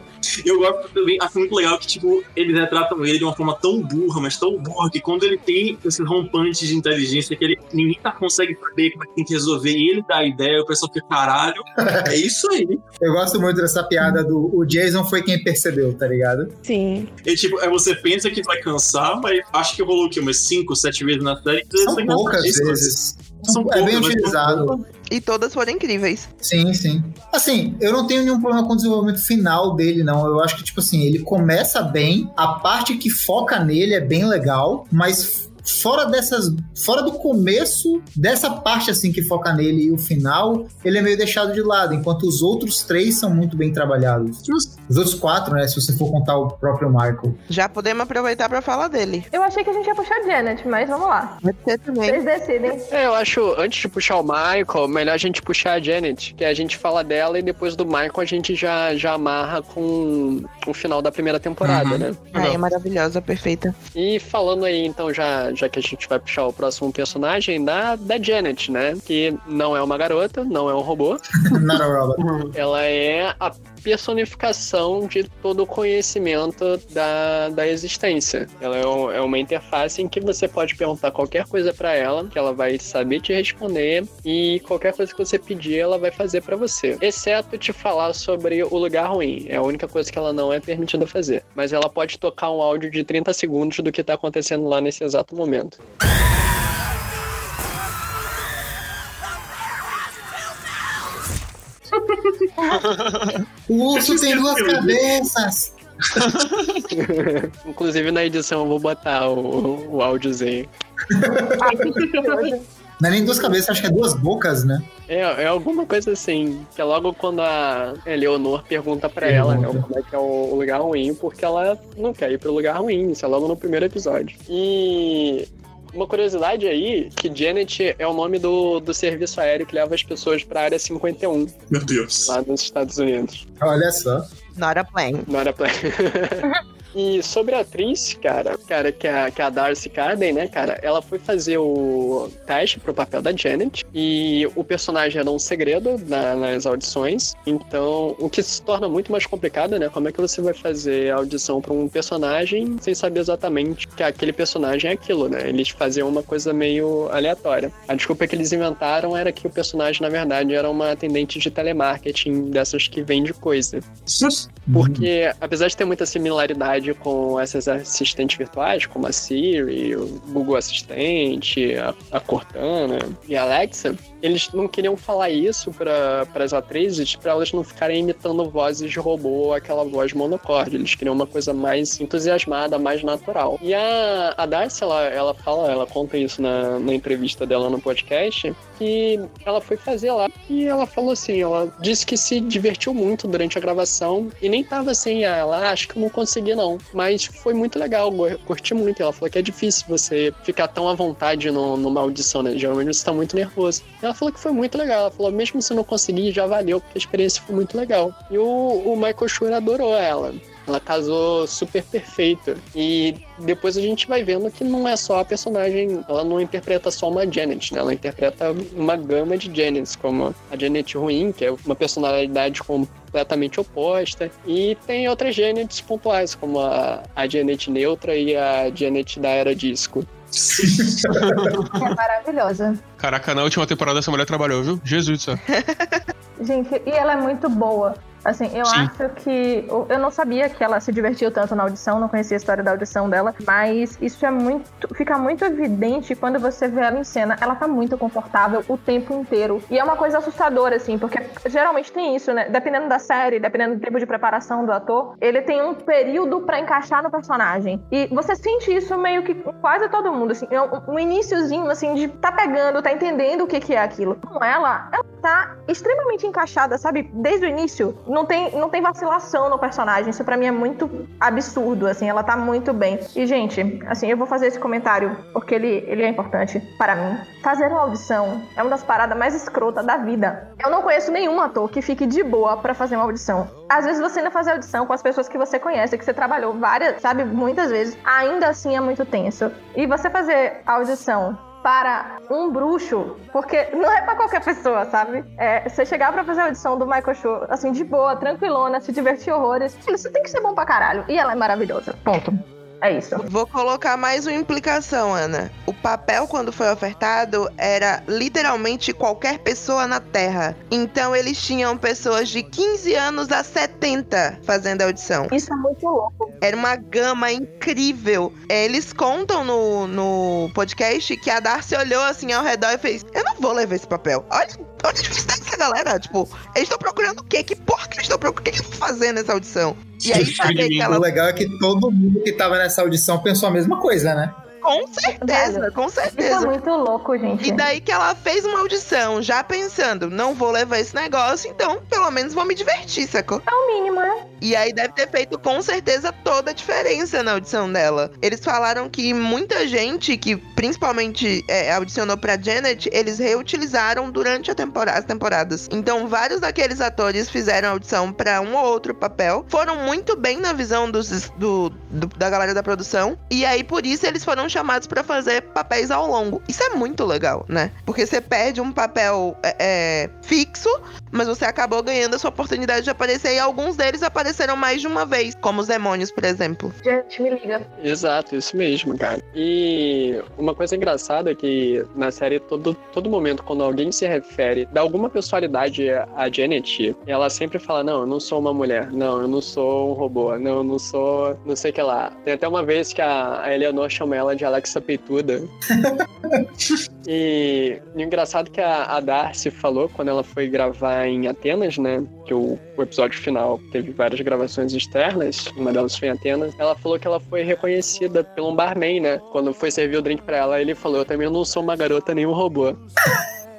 Eu gosto também, acho muito legal que, tipo, eles retratam ele de uma forma tão burra, mas tão burra, que quando ele tem esses rompantes de inteligência que ele, ninguém tá, consegue saber como é que tem que resolver, e ele dá a ideia, o pessoal fica, caralho, é isso aí.
Eu gosto muito dessa piada do o Jason foi quem percebeu, tá ligado?
Sim.
E, tipo, aí você pensa que vai cansar, mas acho que rolou o quê? Umas 5, 7 vezes na série.
São poucas vezes.
São
é bem
poucas, mas são
utilizado.
poucas.
E todas foram incríveis.
Sim, sim. Assim, eu não tenho nenhum problema com o desenvolvimento final dele, não. Eu acho que, tipo assim, ele começa bem, a parte que foca nele é bem legal, mas fora dessas. Fora do começo, dessa parte assim que foca nele e o final, ele é meio deixado de lado, enquanto os outros três são muito bem trabalhados. Os outros quatro, né? Se você for contar o próprio Michael.
Já podemos aproveitar pra falar dele.
Eu achei que a gente ia puxar Janet, mas vamos lá.
Ser também.
Vocês decidem.
É, eu acho, antes de puxar o Michael, melhor a gente puxar a Janet, que a gente fala dela e depois do Michael a gente já, já amarra com o final da primeira temporada,
Uhum.
né?
Ai, é maravilhosa, perfeita.
E falando aí, então, já, já que a gente vai puxar o próximo personagem, da, da Janet, né? Que não é uma garota, não é um robô.
Not a robot.
Ela é a personificação de todo o conhecimento da, da existência. Ela é, um- é uma interface em que você pode perguntar qualquer coisa pra ela, que ela vai saber te responder e qualquer coisa que você pedir, ela vai fazer pra você. Exceto te falar sobre o lugar ruim. É a única coisa que ela não é permitida fazer. Mas ela pode tocar um áudio de 30 segundos do que tá acontecendo lá nesse exato momento.
O urso tem duas cabeças.
Inclusive na edição eu vou botar o, o áudiozinho.
Não é nem duas cabeças, acho que é duas bocas, né?
É, é alguma coisa assim, que é logo quando a Eleonor pergunta pra ela, né, como é que é o lugar ruim, porque ela não quer ir pro lugar ruim, isso é logo no primeiro episódio. E uma curiosidade aí, que Janet é o nome do, do serviço aéreo que leva as pessoas pra área 51,
Meu Deus.
lá nos Estados Unidos.
Olha só.
Not a plane.
Não era pra... E sobre a atriz, cara, cara, que é, a- que a Darcy Carden, né, cara, ela foi fazer o teste pro papel da Janet e o personagem era um segredo na- nas audições, então o que se torna muito mais complicado, né? Como é que você vai fazer a audição pra um personagem sem saber exatamente que aquele personagem é aquilo, né? Eles faziam uma coisa meio aleatória. A desculpa que eles inventaram era que o personagem, na verdade, era uma atendente de telemarketing dessas que vende coisa. Porque, apesar de ter muita similaridade com essas assistentes virtuais, como a Siri, o Google Assistente, a, Cortana e a Alexa, eles não queriam falar isso para as atrizes, para elas não ficarem imitando vozes de robô, aquela voz monocorde. Eles queriam uma coisa mais entusiasmada, mais natural. E a, a Darcy, ela, ela fala, ela conta isso na, na entrevista dela no podcast, que ela foi fazer lá e ela falou assim, ela disse que se divertiu muito durante a gravação e nem tava assim, ah, ela "Ah, acho que eu não consegui não, mas foi muito legal, curti muito. Ela falou que é difícil você ficar tão à vontade no, numa audição, né? Geralmente você tá muito nervoso. Ela falou que foi muito legal, ela falou, mesmo se não conseguir, já valeu, porque a experiência foi muito legal. E o, o Michael Schur adorou ela. Ela casou super perfeita. E depois a gente vai vendo que não é só a personagem, ela não interpreta só uma Janet, né? Ela interpreta uma gama de Janets, como a Janet ruim, que é uma personalidade completamente oposta. E tem outras Janets pontuais, como a, a Janet neutra e a Janet da era disco.
É maravilhosa.
Caraca, na última temporada essa mulher trabalhou, viu? Jesus do céu.
Gente, e ela é muito boa. Assim, eu
Sim.
acho que. Eu não sabia que ela se divertiu tanto na audição, não conhecia a história da audição dela, mas isso é muito. Fica muito evidente quando você vê ela em cena. Ela tá muito confortável o tempo inteiro. E é uma coisa assustadora, assim, porque geralmente tem isso, né? Dependendo da série, dependendo do tempo de preparação do ator, ele tem um período pra encaixar no personagem. E você sente isso meio que com quase todo mundo, assim. É um, iniciozinho, assim, de tá pegando, tá entendendo o que, que é aquilo. Com ela, ela tá extremamente encaixada, sabe? Desde o início. Não tem, não tem vacilação no personagem. Isso pra mim é muito absurdo, assim. Ela tá muito bem. E, gente, assim, eu vou fazer esse comentário porque ele, ele é importante para mim. Fazer uma audição é uma das paradas mais escrotas da vida. Eu não conheço nenhum ator que fique de boa pra fazer uma audição. Às vezes você ainda fazer audição com as pessoas que você conhece, que você trabalhou várias, sabe, muitas vezes. Ainda assim é muito tenso. E você fazer audição para um bruxo, porque não é pra qualquer pessoa, sabe? É, você chegar pra fazer a audição do Michael Show, assim, de boa, tranquilona, se divertir horrores, isso tem que ser bom pra caralho. E ela é maravilhosa. Ponto. É isso.
Vou colocar mais uma implicação, Ana. O papel, quando foi ofertado, era literalmente qualquer pessoa na Terra. Então eles tinham pessoas de 15 anos a 70 fazendo a audição.
Isso é muito louco.
Era uma gama incrível. Eles contam no, no podcast que a Darcy olhou assim ao redor e fez: Eu não vou levar esse papel. Olha, olha a dificuldade dessa galera. Tipo, eles estão procurando o quê? Que porra que eles estão procurando? O que eles estão fazendo nessa audição? E aí, saber que
O legal é que todo mundo que tava nessa audição pensou a mesma coisa, né?
Com certeza, com
Isso é
certeza.
muito louco, gente.
E daí que ela fez uma audição, já pensando, não vou levar esse negócio, então pelo menos vou me divertir, sacou?
É o mínimo, né?
E aí deve ter feito com certeza toda a diferença na audição dela. Eles falaram que muita gente que principalmente é, audicionou pra Janet, eles reutilizaram durante temporada, as temporadas. Então vários daqueles atores fizeram audição pra um ou outro papel, foram muito bem na visão dos, do, do- da galera da produção. E aí por isso eles foram chamados pra fazer papéis ao longo. Isso é muito legal, né? Porque você perde um papel é, é, fixo, mas você acabou ganhando a sua oportunidade de aparecer e alguns deles apareceram mais de uma vez, como os demônios, por exemplo.
Gente, me liga.
Exato, isso mesmo, cara. E uma coisa engraçada é que na série, todo, todo momento, quando alguém se refere, dá alguma pessoalidade a Janet, ela sempre fala: Não, eu não sou uma mulher, não, eu não sou um robô, não, eu não sou não sei o que lá. Tem até uma vez que a, a Eleanor chama ela de Alexa Peituda. E, e o engraçado é que a, a Darcy falou quando ela foi gravar em Atenas, né? Que o, o episódio final teve várias gravações externas, uma delas foi em Atenas. Ela falou que ela foi reconhecida por um barman, né? Quando foi servir o drink pra ela, ele falou: Eu também não sou uma garota nem um robô.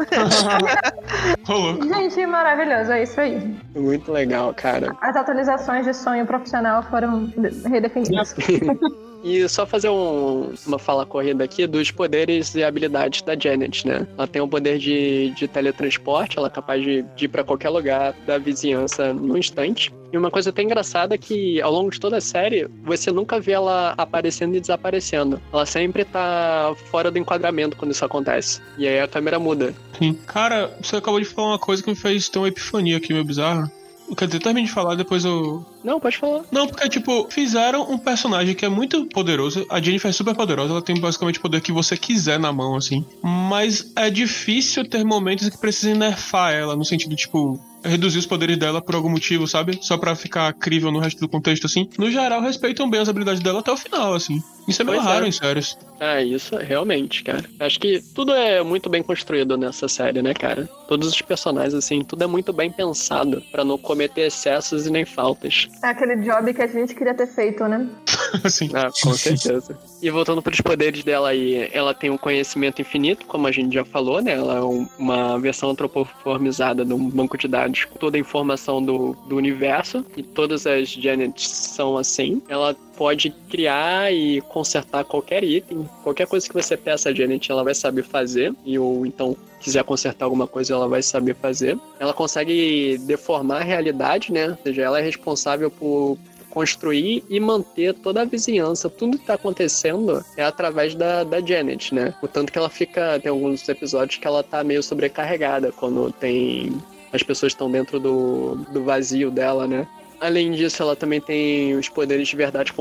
Gente, maravilhoso, é isso aí.
Muito legal, cara.
As atualizações de sonho profissional foram de- redefinidas.
E só fazer um- uma fala corrida aqui dos poderes e habilidades da Janet, né? Ela tem o poder de, de teletransporte, ela é capaz de, de ir pra qualquer lugar da vizinhança num instante. E uma coisa até engraçada é que ao longo de toda a série, você nunca vê ela aparecendo e desaparecendo. Ela sempre tá fora do enquadramento quando isso acontece. E aí a câmera muda.
Sim. Cara, você acabou de falar uma coisa que me fez ter uma epifania aqui meio bizarra. Quer dizer, termine de falar, depois eu.
Não, pode falar.
Não, porque, tipo, fizeram um personagem que é muito poderoso. A Jennifer é super poderosa, ela tem basicamente o poder que você quiser na mão, assim. Mas é difícil ter momentos que precisem nerfar ela, no sentido, tipo, reduzir os poderes dela por algum motivo, sabe? Só pra ficar crível no resto do contexto, assim. No geral, respeitam bem as habilidades dela até o final, assim. Isso é meio
Pois é.
raro em séries.
Ah, isso realmente, cara. Acho que tudo é muito bem construído nessa série, né, cara? Todos os personagens, assim, tudo é muito bem pensado pra não cometer excessos e nem faltas.
É aquele job que a gente queria ter feito, né?
assim.
Ah, com certeza. E voltando para os poderes dela aí, ela tem um conhecimento infinito, como a gente já falou, né? Ela é um- uma versão antropoformizada de um banco de dados com toda a informação do, do universo, e todas as Janets são assim. Ela pode criar e consertar qualquer item, qualquer coisa que você peça a Janet, ela vai saber fazer, e ou então quiser consertar alguma coisa, ela vai saber fazer. Ela consegue deformar a realidade, né? Ou seja, ela é responsável por construir e manter toda a vizinhança. Tudo que tá acontecendo é através da, da Janet, né? O tanto que ela fica. Tem alguns episódios que ela tá meio sobrecarregada quando tem. As pessoas estão dentro do, do vazio dela, né? Além disso, ela também tem os poderes de verdade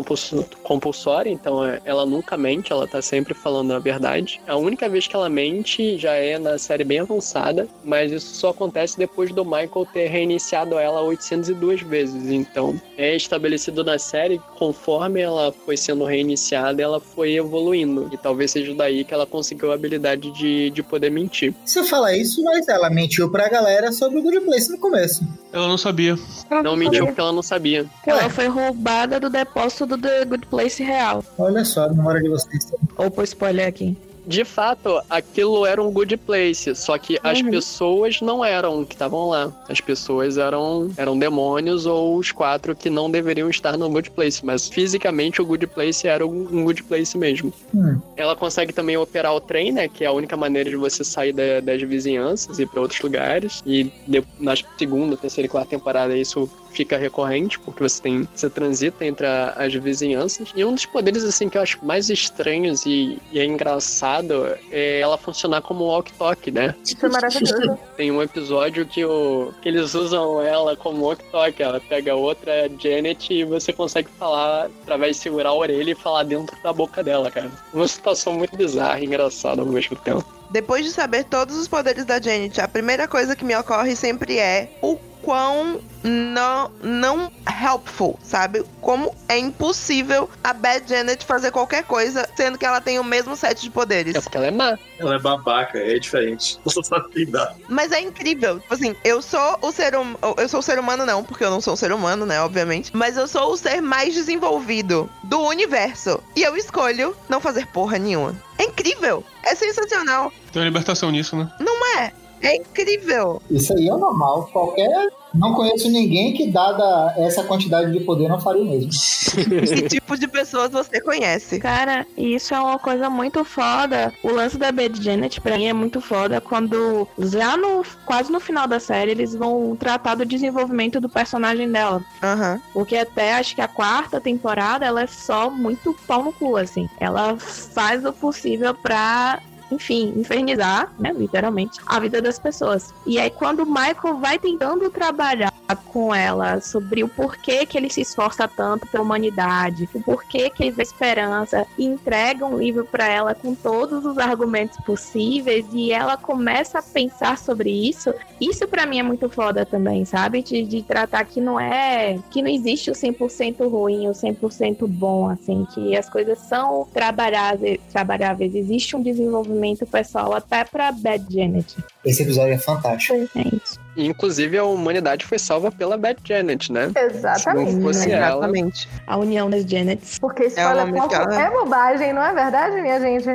compulsória, então é, ela nunca mente, ela tá sempre falando a verdade. A única vez que ela mente já é na série bem avançada, mas isso só acontece depois do Michael ter reiniciado ela 802 vezes. Então, é estabelecido na série que conforme ela foi sendo reiniciada, ela foi evoluindo. E talvez seja daí que ela conseguiu a habilidade de, de poder mentir.
Você fala isso, mas ela mentiu pra galera sobre o Good Place no começo.
Ela não sabia.
Não mentiu porque ela não sabia.
Ela foi roubada do depósito do The Good Place real.
Olha só, a memória de vocês.
Ou por spoiler aqui.
De fato, aquilo era um good place, só que as
Uhum.
pessoas não eram que estavam lá. As pessoas eram, eram demônios ou os quatro que não deveriam estar no good place, mas fisicamente o good place era um good place mesmo.
Hum.
Ela consegue também operar o trem, né, que é a única maneira de você sair da- das vizinhanças e ir para outros lugares. E de- na segunda, terceira e quarta temporada isso fica recorrente, porque você tem você transita entre a- as vizinhanças. E um dos poderes assim que eu acho mais estranhos e, e é engraçado é ela funcionar como um walk-talk, né?
Isso é maravilhoso.
Tem um episódio que, o, que eles usam ela como walk-talk. Ela pega outra Janet e você consegue falar através de segurar a orelha e falar dentro da boca dela, cara. Uma situação muito bizarra e engraçada ao mesmo tempo.
Depois de saber todos os poderes da Janet, a primeira coisa que me ocorre sempre é o quão não, não helpful, sabe? Como é impossível a Bad Janet fazer qualquer coisa, sendo que ela tem o mesmo set de poderes.
É porque ela é má.
Ela é babaca, é diferente. Não sabe lidar.
Mas é incrível. Tipo assim, eu sou o ser hum... Eu sou o ser humano, não, porque eu não sou um ser humano, né? Obviamente. Mas eu sou o ser mais desenvolvido do universo. E eu escolho não fazer porra nenhuma. É incrível. É sensacional.
Tem uma libertação nisso, né?
Não é? É incrível.
Isso aí é normal. Qualquer. Não conheço ninguém que, dada essa quantidade de poder, não faria o mesmo.
Que tipo de pessoas você conhece?
Cara, isso é uma coisa muito foda. O lance da Bad Janet, pra mim, é muito foda quando, já no quase no final da série, eles vão tratar do desenvolvimento do personagem dela.
Aham.
Porque até acho que a quarta temporada ela é só muito pau no cu, assim. Ela faz o possível pra. Enfim, infernizar, né, literalmente, a vida das pessoas. E aí, quando o Michael vai tentando trabalhar com ela sobre o porquê que ele se esforça tanto pela humanidade, o porquê que ele vê esperança, e entrega um livro para ela com todos os argumentos possíveis, e ela começa a pensar sobre isso, isso para mim é muito foda também, sabe? De, de tratar que não é. que não existe o 100% ruim, o 100% bom, assim, que as coisas são trabalháveis, trabalháveis. existe um desenvolvimento pessoal até pra Bad Janet.
Esse episódio é fantástico.
É isso.
E, inclusive, a humanidade foi salva pela Bad Janet, né?
Exatamente.
Se não fosse ela.
Exatamente.
A união das Janets.
Porque spoiler
É americana.
é bobagem, não é verdade, minha gente?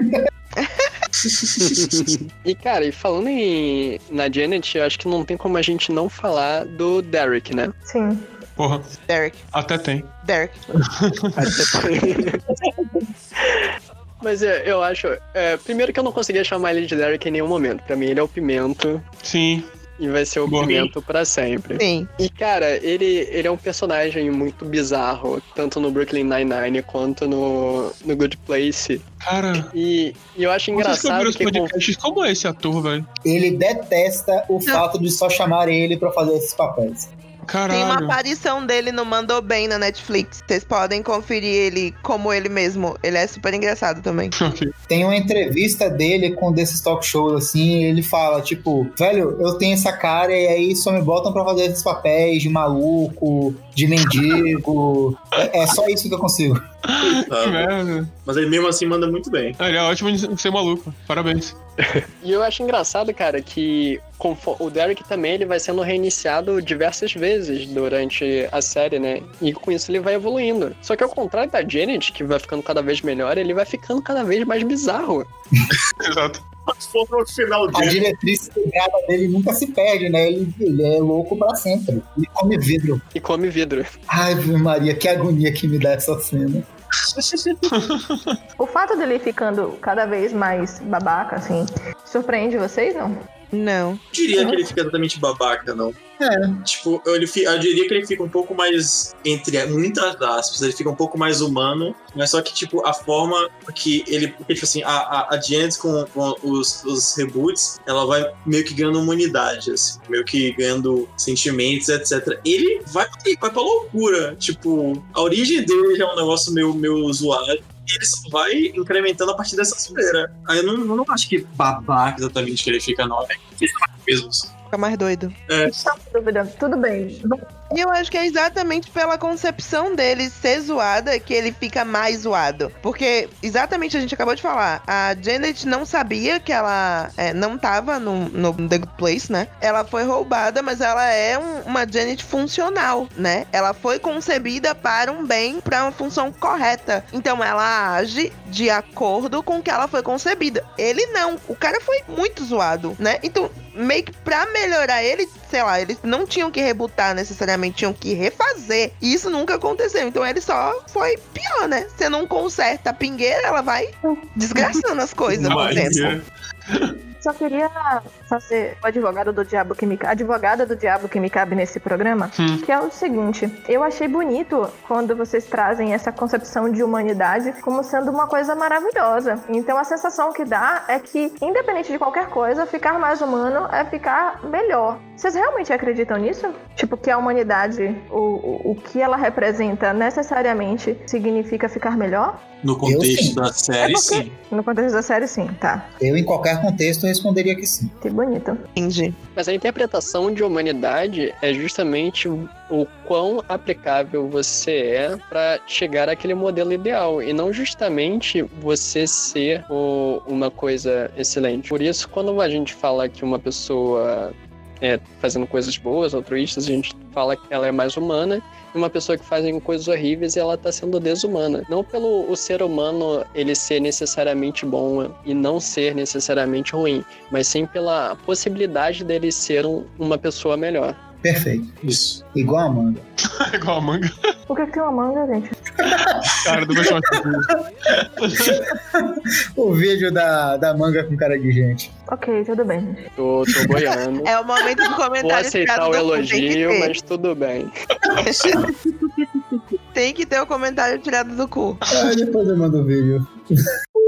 e, cara, e falando em, na Janet, eu acho que não tem como a gente não falar do Derek, né?
Sim.
Porra,
Derek.
até tem.
Derek.
Mas é, eu acho. é, primeiro que eu não conseguia chamar ele de Derek em nenhum momento. Pra mim, ele é o pimento
Sim.
e vai ser o
Boa.
pimento pra sempre.
Sim.
E, cara, ele, ele é um personagem muito bizarro, tanto no Brooklyn Nine-Nine quanto no, no Good Place.
Cara,
E, e eu acho engraçado
os
que.
podcasts, como é esse ator, velho?
Ele detesta o fato de só chamarem ele pra fazer esses papéis.
Tem uma
Caralho.
aparição dele no Mandou Bem na Netflix. Vocês podem conferir ele como ele mesmo. Ele é super engraçado também.
Ok.
Tem uma entrevista dele com um desses talk shows, assim, e ele fala, tipo, velho, eu tenho essa cara e aí só me botam pra fazer esses papéis de maluco, de mendigo. é, é só isso que eu consigo.
Que
Sabe?
merda.
Mas ele mesmo assim manda muito bem.
Ah, Ele é ótimo de ser maluco. Parabéns.
E eu acho engraçado, cara, que o Derek também ele vai sendo reiniciado diversas vezes durante a série, né? E com isso ele vai evoluindo. Só que ao contrário da Janet, que vai ficando cada vez melhor, ele vai ficando cada vez mais bizarro.
Exato.
Mas for no final
A diretriz sagrada dele nunca se perde, né? Ele, ele é louco pra sempre. Ele come vidro.
E come vidro.
Ai, Maria, que agonia que me dá essa cena.
O fato dele ficando cada vez mais babaca, assim, surpreende vocês, não?
Não.
Eu diria que ele fica exatamente babaca, não.
É.
Tipo, eu, ele, eu diria que ele fica um pouco mais, entre muitas aspas, ele fica um pouco mais humano, mas só que, tipo, a forma que ele. Porque, tipo assim, a, a, a Janet com, com os, os reboots, ela vai meio que ganhando humanidade, assim, meio que ganhando sentimentos, etc. Ele vai, vai pra loucura. Tipo, a origem dele já é um negócio meio, meio zoado. E ele só vai incrementando a partir dessa zoeira. Aí eu não, eu não acho que babaca exatamente que ele fica, não. É que ele fica mesmo.
Fica mais doido.
Só uma dúvida. Tudo bem.
E eu acho que é exatamente pela concepção dele ser zoada que ele fica mais zoado. Porque, exatamente, a gente acabou de falar, a Janet não sabia que ela é, não tava no, no The Good Place, né? Ela foi roubada, mas ela é um- uma Janet funcional, né? Ela foi concebida para um bem, para uma função correta. Então ela age de acordo com que ela foi concebida. Ele não. O cara foi muito zoado, né? Então, meio que pra melhorar ele, sei lá, eles não tinham que rebutar necessariamente, tinham que refazer. E isso nunca aconteceu. Então ele só foi pior, né? Você não conserta a pingueira, ela vai desgraçando as coisas com o tempo.
Só queria fazer o advogado do diabo que me advogada do diabo que me cabe nesse programa,
Hum.
que é o seguinte: eu achei bonito quando vocês trazem essa concepção de humanidade como sendo uma coisa maravilhosa. Então a sensação que dá é que, independente de qualquer coisa, ficar mais humano é ficar melhor. Vocês realmente acreditam nisso? Tipo, que a humanidade, o, o, o que ela representa necessariamente significa ficar melhor?
No contexto da série,
É porque-
sim.
No contexto da série, sim, tá.
Eu, em qualquer contexto, responderia que sim.
Que bonito.
Entendi.
Mas a interpretação de humanidade é justamente o quão aplicável você é para chegar àquele modelo ideal e não justamente você ser o- uma coisa excelente. Por isso, quando a gente fala que uma pessoa é fazendo coisas boas, altruístas, a gente fala que ela é mais humana. E uma pessoa que faz coisas horríveis, ela tá sendo desumana. Não pelo o ser humano ele ser necessariamente bom e não ser necessariamente ruim, mas sim pela possibilidade dele ser um- uma pessoa melhor.
Perfeito.
Isso.
Igual a Amanda.
Igual a manga.
O que que tem uma manga, gente?
Cara, do meu chamar
O vídeo da, da manga com cara de gente.
Ok, tudo bem, gente.
Tô, tô boiando.
É o momento do
Vou
comentário
aceitar
tirado
o elogio, mas tudo bem.
Tem que ter o comentário tirado do cu.
Ah, depois eu mando o vídeo.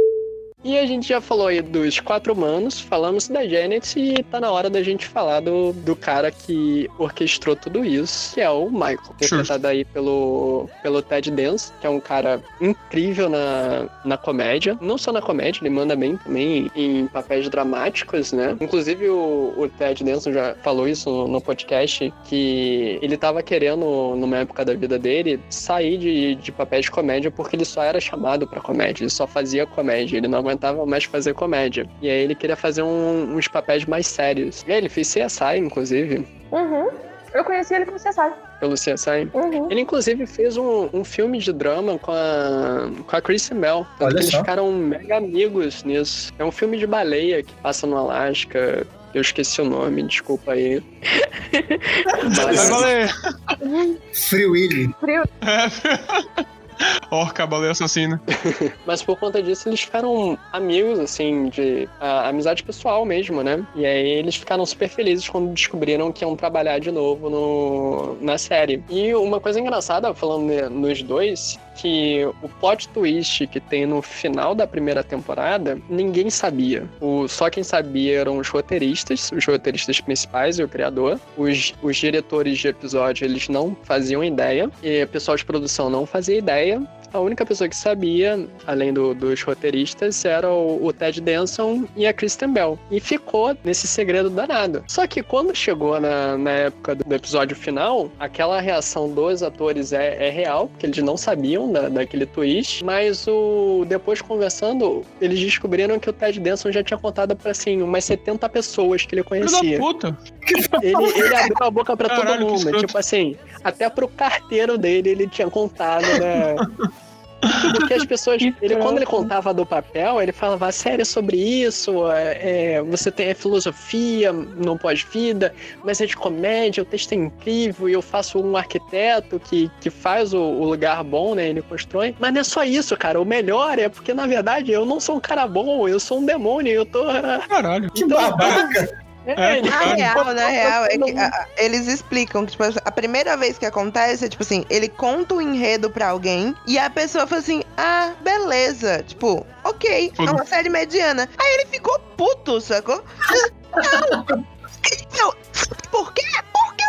E a gente já falou aí dos quatro humanos, falamos da Janet e tá na hora da gente falar do, do cara que orquestrou tudo isso, que é o Michael. Interpretado aí pelo, pelo Ted Dance, que é um cara incrível na, na comédia. Não só na comédia, ele manda bem também em papéis dramáticos, né? Inclusive o, o Ted Danson já falou isso no, no podcast, que ele tava querendo, numa época da vida dele, sair de, de papéis de comédia porque ele só era chamado pra comédia, ele só fazia comédia, ele não aguentava mais fazer comédia. E aí ele queria fazer um- uns papéis mais sérios. E aí ele fez CSI, inclusive,
Uhum. Eu conheci ele como sabe.
pelo CSI.
Uhum.
Ele, inclusive, fez um, um filme de drama com a, com a
Olha
que eles
só.
ficaram mega amigos nisso. É um filme de baleia que passa no Alasca. Eu esqueci o nome, desculpa aí.
Vai
Mas,
valer.
Free Willy.
Orca, baleia assassina.
mas por conta disso, eles ficaram amigos, assim, de a, amizade pessoal mesmo, né? E aí eles ficaram super felizes quando descobriram que iam trabalhar de novo no, na série. E uma coisa engraçada, falando nos dois, que o plot twist que tem no final da primeira temporada, ninguém sabia. O, só quem sabia eram os roteiristas, os roteiristas principais e o criador. Os, os diretores de episódio, eles não faziam ideia. E o pessoal de produção não fazia ideia. A única pessoa que sabia, além do- dos roteiristas, era o, o Ted Danson e a Kristen Bell. E ficou nesse segredo danado. Só que quando chegou na, na época do episódio final, aquela reação dos atores é, é real, porque eles não sabiam da, daquele twist. Mas o depois conversando, eles descobriram que o Ted Danson já tinha contado pra assim, umas 70 pessoas que ele
Filho da
conhecia.
puta.
Ele, ele abriu a boca pra
Caralho,
todo mundo. Tipo assim, até pro carteiro dele ele tinha contado, né? Porque as pessoas. Ele, quando ele contava do papel, ele falava sério sobre isso. é, é, você tem a filosofia no pós-vida, mas é de comédia, o texto é incrível, e eu faço um arquiteto que, que faz o, o lugar bom, né? Ele constrói. Mas não é só isso, cara. O melhor é porque, na verdade, eu não sou um cara bom, eu sou um demônio, eu tô.
Caralho.
Que babaca!
É,
ele-
Na
Cara,
real, na real, é que a- eles explicam que, tipo, a primeira vez que acontece é, tipo assim, ele conta o enredo pra alguém e a pessoa fala assim, ah, beleza. Tipo, ok, é uma série mediana. Aí ele ficou puto, sacou? Não! Não, Por quê? Por quê?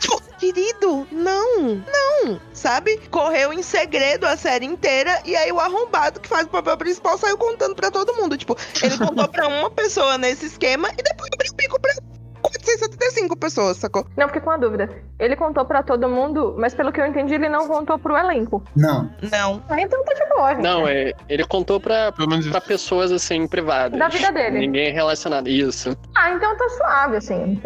Tipo, querido, não, não, sabe? Correu em segredo a série inteira e aí o arrombado que faz o papel principal saiu contando pra todo mundo. Tipo, ele contou pra uma pessoa nesse esquema e depois 475 pessoas, sacou?
Não, fiquei com uma dúvida. Ele contou pra todo mundo, mas pelo que eu entendi, ele não contou pro elenco.
Não.
Não.
Ah, então tá de boa, gente.
Não, é, ele contou pra,
Pelo menos
pra pessoas assim, privadas.
Da vida dele.
Ninguém relacionado. Isso.
Ah, então tá suave, assim.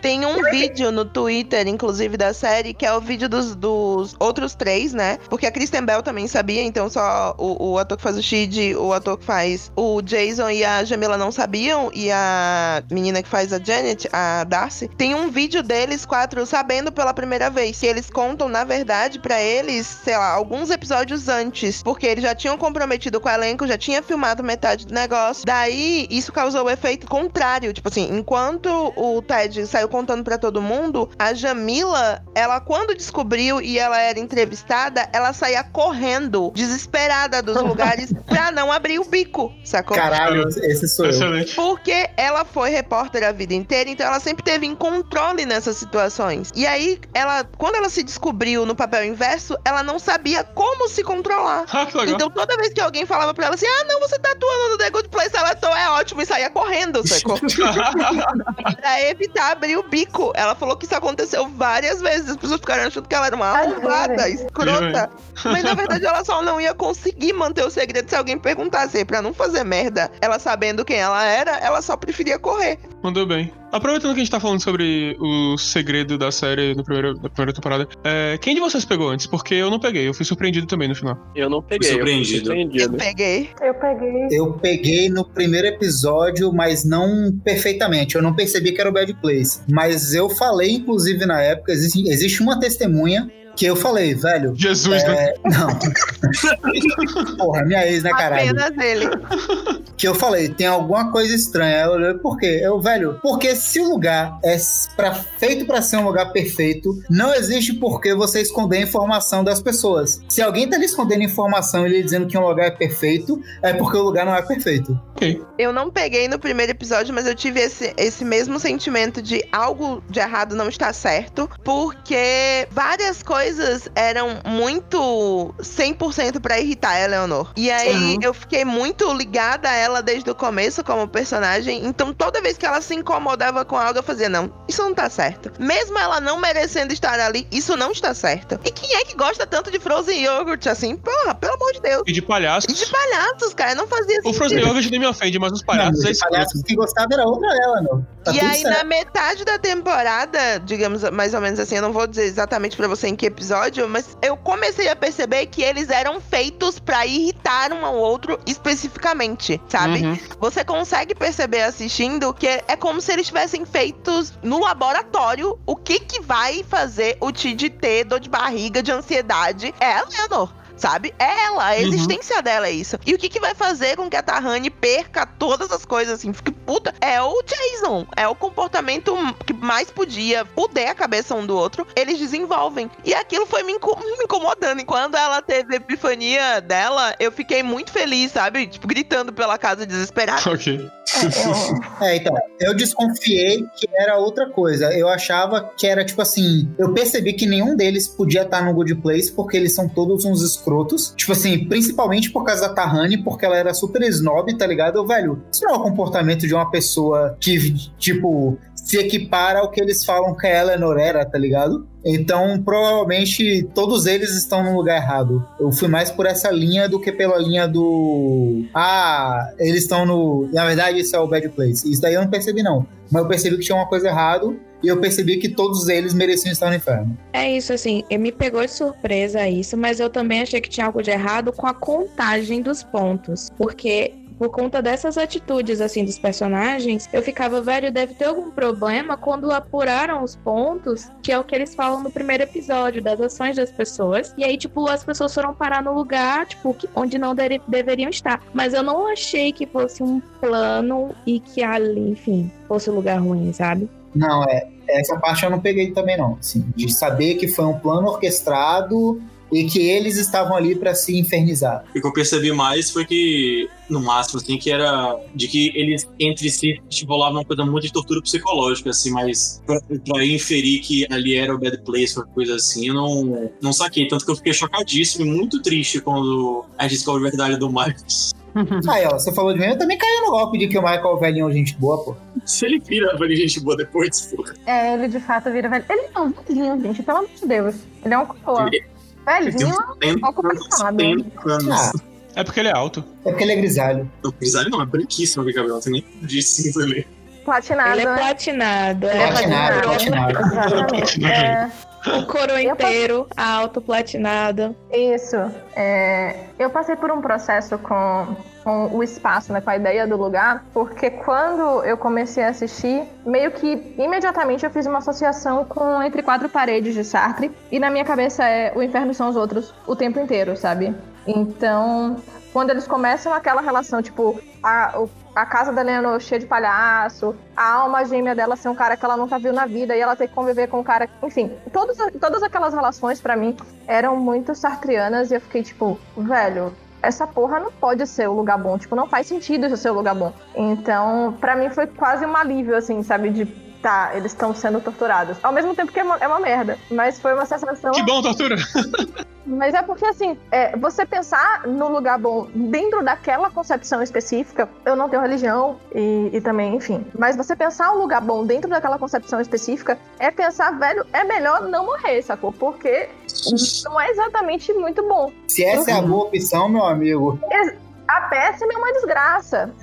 Tem um vídeo no Twitter, inclusive, da série, que é o vídeo dos, dos outros três, né? Porque a Kristen Bell também sabia, então só o, o ator que faz o Shid, o ator que faz o Jason e a Jamila não sabiam, e a menina que faz a Janet, a Darcy, tem um vídeo deles quatro sabendo pela primeira vez. Que eles contam, na verdade, pra eles, sei lá, alguns episódios antes, porque eles já tinham comprometido com o elenco, já tinha filmado metade do negócio. Daí, isso causou o efeito contrário. Tipo assim, enquanto o Ted saiu contando pra todo mundo, a Jamila, ela quando descobriu e ela era entrevistada, ela saía correndo, desesperada dos lugares pra não abrir o bico, sacou?
Caralho, esse sou eu.
Porque ela foi repórter a vida inteira, então ela sempre teve em controle nessas situações. E aí, ela, quando ela se descobriu no papel inverso, ela não sabia como se controlar.
Ah.
Então toda vez que alguém falava pra ela assim, ah, não, você tá atuando no The Good Place, ela é ótimo e saía correndo, sacou? pra evitar abrir o bico. Ela falou que isso aconteceu várias vezes. As pessoas ficaram achando que ela era uma arrombada, escrota. Mas na verdade ela só não ia conseguir manter o segredo se alguém perguntasse. E Pra não fazer merda, ela sabendo quem ela era, ela só preferia correr.
Mandou bem. Aproveitando que a gente tá falando sobre o segredo da série no primeiro, da primeira temporada, é, quem de vocês pegou antes? Porque eu não peguei, eu fui surpreendido também no final.
Eu não peguei. eu fui
Surpreendido.
Eu
surpreendido.
peguei.
Eu peguei.
Eu peguei no primeiro episódio, mas não perfeitamente. Eu não percebi que era o Bad Place. Mas eu falei, inclusive, na época, existe, existe uma testemunha que eu falei, velho.
Jesus, né?
É, não. Porra, minha ex, né, caralho?
Apenas ele.
Que eu falei, tem alguma coisa estranha. Ela olhou, por quê? Eu, velho, porque se o lugar é pra, feito pra ser um lugar perfeito, não existe por que você esconder a informação das pessoas. Se alguém tá lhe escondendo informação e lhe dizendo que um lugar é perfeito, é porque o lugar não é perfeito.
Ok.
Eu não peguei no primeiro episódio, mas eu tive esse, esse mesmo sentimento de algo de errado não está certo, porque várias coisas eram muito 100% pra irritar a Eleanor. E aí
Uhum.
eu fiquei muito ligada a ela desde o começo como personagem, então toda vez que ela se incomodava com algo, eu fazia, não, isso não tá certo. Mesmo ela não merecendo estar ali, isso não está certo. E quem é que gosta tanto de Frozen Yogurt assim? Porra, pelo amor de Deus.
E de palhaços.
E de palhaços, cara, não fazia
O
sentido.
Frozen Yogurt nem me ofende, mas os
Não,
palhaços
mas
é
palhaços que gostava era outra ela, não. Tá
e aí,
certo.
na metade da temporada, digamos mais ou menos assim, eu não vou dizer exatamente pra você em que episódio, mas eu comecei a perceber que eles eram feitos pra irritar um ao outro especificamente, sabe?
Uhum.
Você consegue perceber assistindo que é como se eles tivessem feitos no laboratório o que que vai fazer o Tid ter dor de barriga, de ansiedade. É a Leonor. Sabe? É ela, a
Uhum.
existência dela é isso. E o que, que vai fazer com que a Tahani perca todas as coisas assim? Fique puta. É o Jason. É o comportamento que mais podia fuder a cabeça um do outro. Eles desenvolvem. E aquilo foi me, inco- me incomodando. E quando ela teve a epifania dela, eu fiquei muito feliz, sabe? Tipo, gritando pela casa desesperada.
Ok.
É, eu-
É, então, eu desconfiei que era outra coisa. Eu achava que era tipo assim. Eu percebi que nenhum deles podia estar no Good Place porque eles são todos uns escrotos. Tipo assim, principalmente por causa da Tahani, porque ela era super snob, tá ligado? Velho, isso não é o comportamento de uma pessoa que, tipo, se equipara ao que eles falam que a Eleanor era, tá ligado? Então, provavelmente, todos eles estão no lugar errado. Eu fui mais por essa linha do que pela linha do. Ah, eles estão no. Na verdade, isso é o Bad Place. Isso daí eu não percebi, não. Mas eu percebi que tinha uma coisa errada e eu percebi que todos eles mereciam estar no inferno.
É isso, assim, me pegou de surpresa isso, mas eu também achei que tinha algo de errado com a contagem dos pontos. Porque por conta dessas atitudes, assim, dos personagens, eu ficava, velho, deve ter algum problema quando apuraram os pontos, que é o que eles falam no primeiro episódio, das ações das pessoas. E aí, tipo, as pessoas foram parar no lugar, tipo, onde não deveriam estar. Mas eu não achei que fosse um plano e que ali, enfim, fosse um lugar ruim, sabe?
Não, é. Essa parte eu não peguei também, não. Assim, de saber que foi um plano orquestrado e que eles estavam ali pra se infernizar.
O que eu percebi mais foi que, no máximo, assim, que era de que eles entre si tipo, rolavam uma coisa muito de tortura psicológica, assim, mas pra, inferir que ali era o Bad Place, uma coisa assim, eu não, não saquei. Tanto que eu fiquei chocadíssimo e muito triste quando a gente descobre a verdade do Marcos.
Aí, ó, você falou de mim, eu também caí no golpe de que o Michael é o velhinho gente boa, pô.
Se ele vira velho gente boa depois, pô.
é, ele de fato vira velho. Ele é um velhinho, gente, pelo amor de Deus. Ele é um coroa.
Ele
Velhinho,
uns 70
pouco
anos,
passado.
70 anos.
Ah,
É porque ele é alto.
é porque ele é grisalho.
O grisalho não, é branquíssimo aquele cabelo, não tem nem de cinza ali.
platinado,
Ele é
né?
platinado.
Ele
É,
é
Platinado,
platinado.
platinado.
Exatamente. É,
O coro inteiro, alto, platinado.
Isso. É, eu passei por um processo com, com o espaço, né, com a ideia do lugar, porque quando eu comecei a assistir, meio que imediatamente eu fiz uma associação com Entre Quatro Paredes de Sartre, e na minha cabeça é o inferno são os outros o tempo inteiro, sabe? Então, quando eles começam aquela relação, tipo, a, a casa da Leonor cheia de palhaço, a alma gêmea dela ser um cara que ela nunca viu na vida e ela ter que conviver com um cara. Enfim, todas, todas aquelas relações, pra mim, eram muito sartrianas e eu fiquei tipo, velho. Essa porra não pode ser o lugar bom. Tipo, não faz sentido isso ser o lugar bom. Então, pra mim foi quase um alívio, assim, sabe? De tá, eles estão sendo torturados. Ao mesmo tempo que é uma, é uma merda. Mas foi uma sensação.
Que bom, tortura!
Mas é porque, assim, é, você pensar no lugar bom dentro daquela concepção específica, eu não tenho religião e, e também, enfim. Mas você pensar um lugar bom dentro daquela concepção específica é pensar, velho, é melhor não morrer, sacou? Porque não é exatamente muito bom.
Se essa é a boa opção, meu amigo.
A péssima é uma desgraça.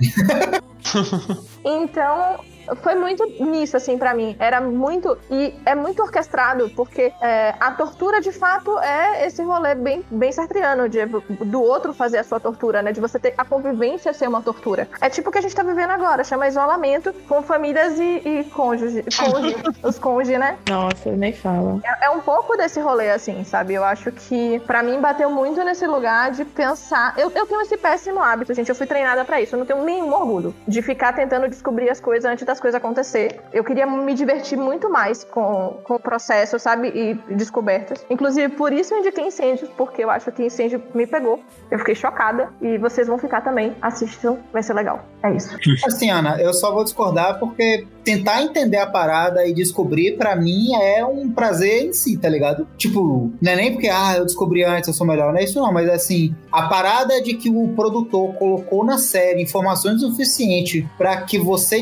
então, foi muito nisso, assim, pra mim. Era muito. E é muito orquestrado, porque é, a tortura, de fato, é esse rolê bem, bem sartriano, de, do outro fazer a sua tortura, né? De você ter a convivência ser uma tortura. É tipo o que a gente tá vivendo agora, chama isolamento com famílias e, e cônjuge, cônjuge os cônjuges, né?
Nossa, nem fala.
É, é, um pouco desse rolê, assim, sabe? Eu acho que, para mim, bateu muito nesse lugar de pensar. Eu, eu tenho esse péssimo hábito, gente. Eu fui treinada para isso. Eu não tenho nenhum orgulho de ficar tentando descobrir as coisas antes das coisas acontecer. Eu queria me divertir muito mais com, com o processo, sabe? E descobertas. Inclusive, por isso eu indiquei incêndios, porque eu acho que incêndio me pegou. Eu fiquei chocada. E vocês vão ficar também. Assistam, vai ser legal. É isso.
Assim, Ana, eu só vou discordar porque tentar entender a parada e descobrir, para mim, é um prazer em si, tá ligado? Tipo, não é nem porque, ah, eu descobri antes, eu sou melhor. Não é isso, não, mas assim, a parada de que o produtor colocou na série informações suficientes para que você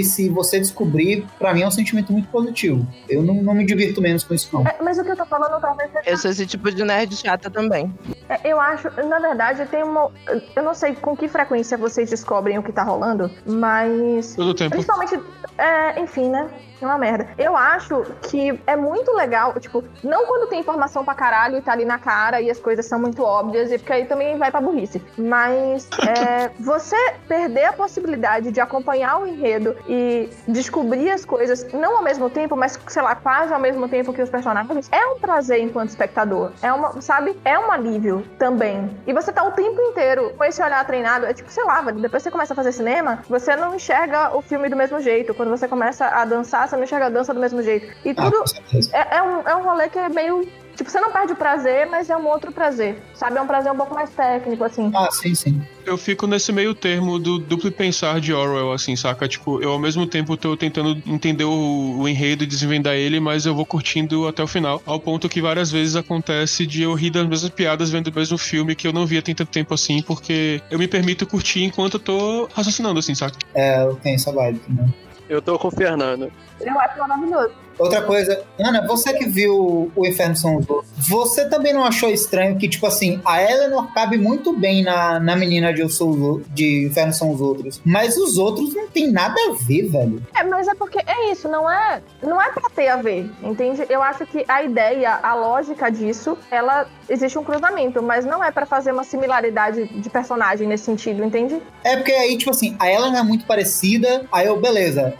e você descobrir, para mim é um sentimento muito positivo. Eu não, não me divirto menos com isso, não.
É, mas o que eu tô falando talvez seja...
Eu sou esse tipo de nerd chata também.
É, eu acho, na verdade, tem uma. Eu não sei com que frequência vocês descobrem o que tá rolando, mas.
Todo tempo.
Principalmente. É, enfim, né? É uma merda. Eu acho que é muito legal, tipo, não quando tem informação pra caralho e tá ali na cara e as coisas são muito óbvias, e porque aí também vai pra burrice. Mas é, você perder a possibilidade de acompanhar o enredo e descobrir as coisas, não ao mesmo tempo, mas, sei lá, quase ao mesmo tempo que os personagens, é um prazer enquanto espectador. É uma, sabe? É um alívio também. E você tá o tempo inteiro com esse olhar treinado, é tipo, sei lá, depois você começa a fazer cinema, você não enxerga o filme do mesmo jeito. Quando você começa a dançar, você não enxerga a dança do mesmo jeito. E
Ah,
tudo
certeza.
é, é um, é um rolê que é meio. Tipo, você não perde o prazer, mas é um outro prazer. Sabe? É um prazer um pouco mais técnico, assim.
Ah, sim, sim.
Eu fico nesse meio termo do duplo pensar de Orwell, assim, saca? Tipo, eu ao mesmo tempo tô tentando entender o, o enredo e desvendar ele, mas eu vou curtindo até o final. Ao ponto que várias vezes acontece de eu rir das mesmas piadas vendo o mesmo filme que eu não via tem tanto tempo assim, porque eu me permito curtir enquanto eu tô raciocinando, assim, saca?
É, eu tenho essa vibe também.
Eu tô com o Fernando.
Eu acho maravilhoso.
Outra coisa, Ana, você que viu o Inferno São os Outros, você também não achou estranho que, tipo assim, a Eleanor cabe muito bem na, na menina de, Eu Sou de Inferno São os Outros, mas os outros não tem nada a ver, velho.
É, mas é porque é isso, não é, não é pra ter a ver, entende? Eu acho que a ideia, a lógica disso, ela existe um cruzamento, mas não é pra fazer uma similaridade de personagem nesse sentido, entende?
É porque aí, tipo assim, a Eleanor é muito parecida, aí eu, beleza,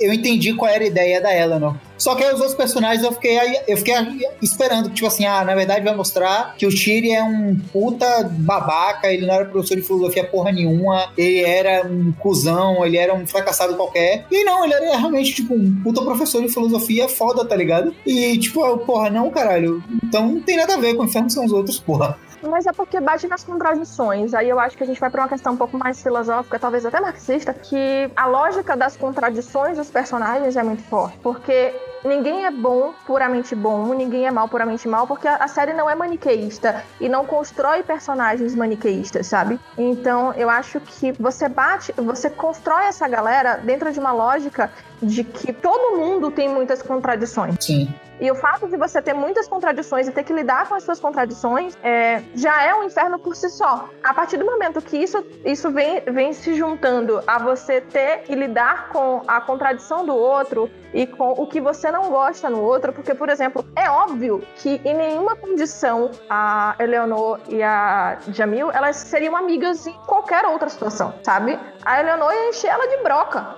eu entendi qual era a ideia da Eleanor. Só que aí os outros personagens eu fiquei, eu fiquei esperando, tipo assim, ah, na verdade vai mostrar que o Tiri é um puta babaca, ele não era professor de filosofia porra nenhuma, ele era um cuzão, ele era um fracassado qualquer. E não, ele era realmente, tipo, um puta professor de filosofia foda, tá ligado? E, tipo, porra, não, caralho. Então não tem nada a ver com o inferno são os outros, porra.
Mas é porque bate nas contradições. Aí eu acho que a gente vai pra uma questão um pouco mais filosófica, talvez até marxista, que a lógica das contradições dos personagens é muito forte. Porque ninguém é bom puramente bom, ninguém é mal puramente mal, porque a série não é maniqueísta e não constrói personagens maniqueístas, sabe? Então eu acho que você bate, você constrói essa galera dentro de uma lógica de que todo mundo tem muitas contradições.
Sim.
E o fato de você ter muitas contradições e ter que lidar com as suas contradições é, já é um inferno por si só. A partir do momento que isso, isso vem, vem se juntando a você ter que lidar com a contradição do outro e com o que você não gosta no outro, porque, por exemplo, é óbvio que em nenhuma condição a Eleanor e a Jamil elas seriam amigas em qualquer outra situação, sabe? A Eleanor ia encher ela de broca.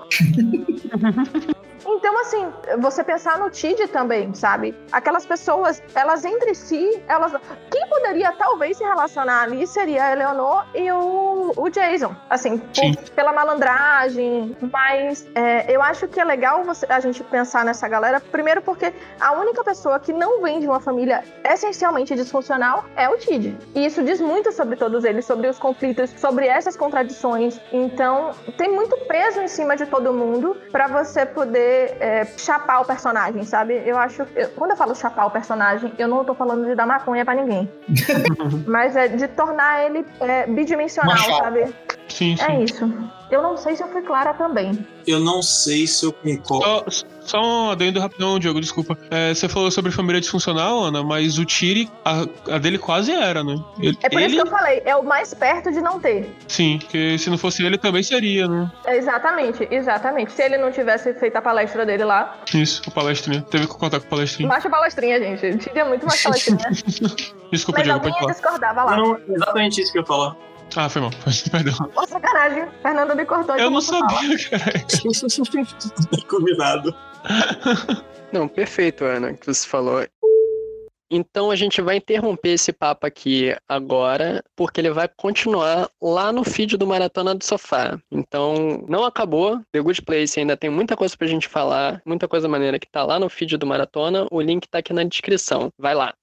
Então, assim, você pensar no Tid também, sabe? Aquelas pessoas, elas entre si, elas. Quem poderia talvez se relacionar ali seria a Eleanor e o, o Jason. Assim, por- pela malandragem. Mas é, eu acho que é legal você, a gente pensar nessa galera, primeiro porque a única pessoa que não vem de uma família essencialmente disfuncional é o Tid. E isso diz muito sobre todos eles, sobre os conflitos, sobre essas contradições. Então, tem muito peso em cima de todo mundo pra você poder você é, chapar o personagem, sabe? Eu acho. eu- quando eu falo chapar o personagem, eu não tô falando de dar maconha pra ninguém. Mas é de tornar ele é, bidimensional, sabe?
Sim, sim.
É isso. Eu não sei se eu fui clara também.
Eu não sei se eu concordo.
Só, só um adendo rapidão, Diogo, desculpa. É, você falou sobre família disfuncional, Ana, mas o Tiri, a, a dele quase era, né? Ele,
É por
ele-
isso que eu falei, é o mais perto de não ter.
Sim, porque se não fosse ele também seria, né?
Exatamente, exatamente. Se ele não tivesse feito a palestra dele lá.
Isso, o palestrinha. Teve que contar com o palestrinha.
Baixa palestrinha, gente. Tinha muito mais palestrinha.
Desculpa,
Mas
Diogo, pode
alguém
falar.
discordava lá.
Não, exatamente isso que eu ia falar.
Ah, foi mal. Perdão.
Ô, sacanagem. Fernanda me cortou.
Eu não sabia, cara.
Combinado.
Não, perfeito, Ana, que você falou. Então a gente vai interromper esse papo aqui agora, porque ele vai continuar lá no feed do Maratona do Sofá. Então não acabou. The Good Place ainda tem muita coisa pra gente falar, muita coisa maneira que tá lá no feed do Maratona. O link tá aqui na descrição. Vai lá.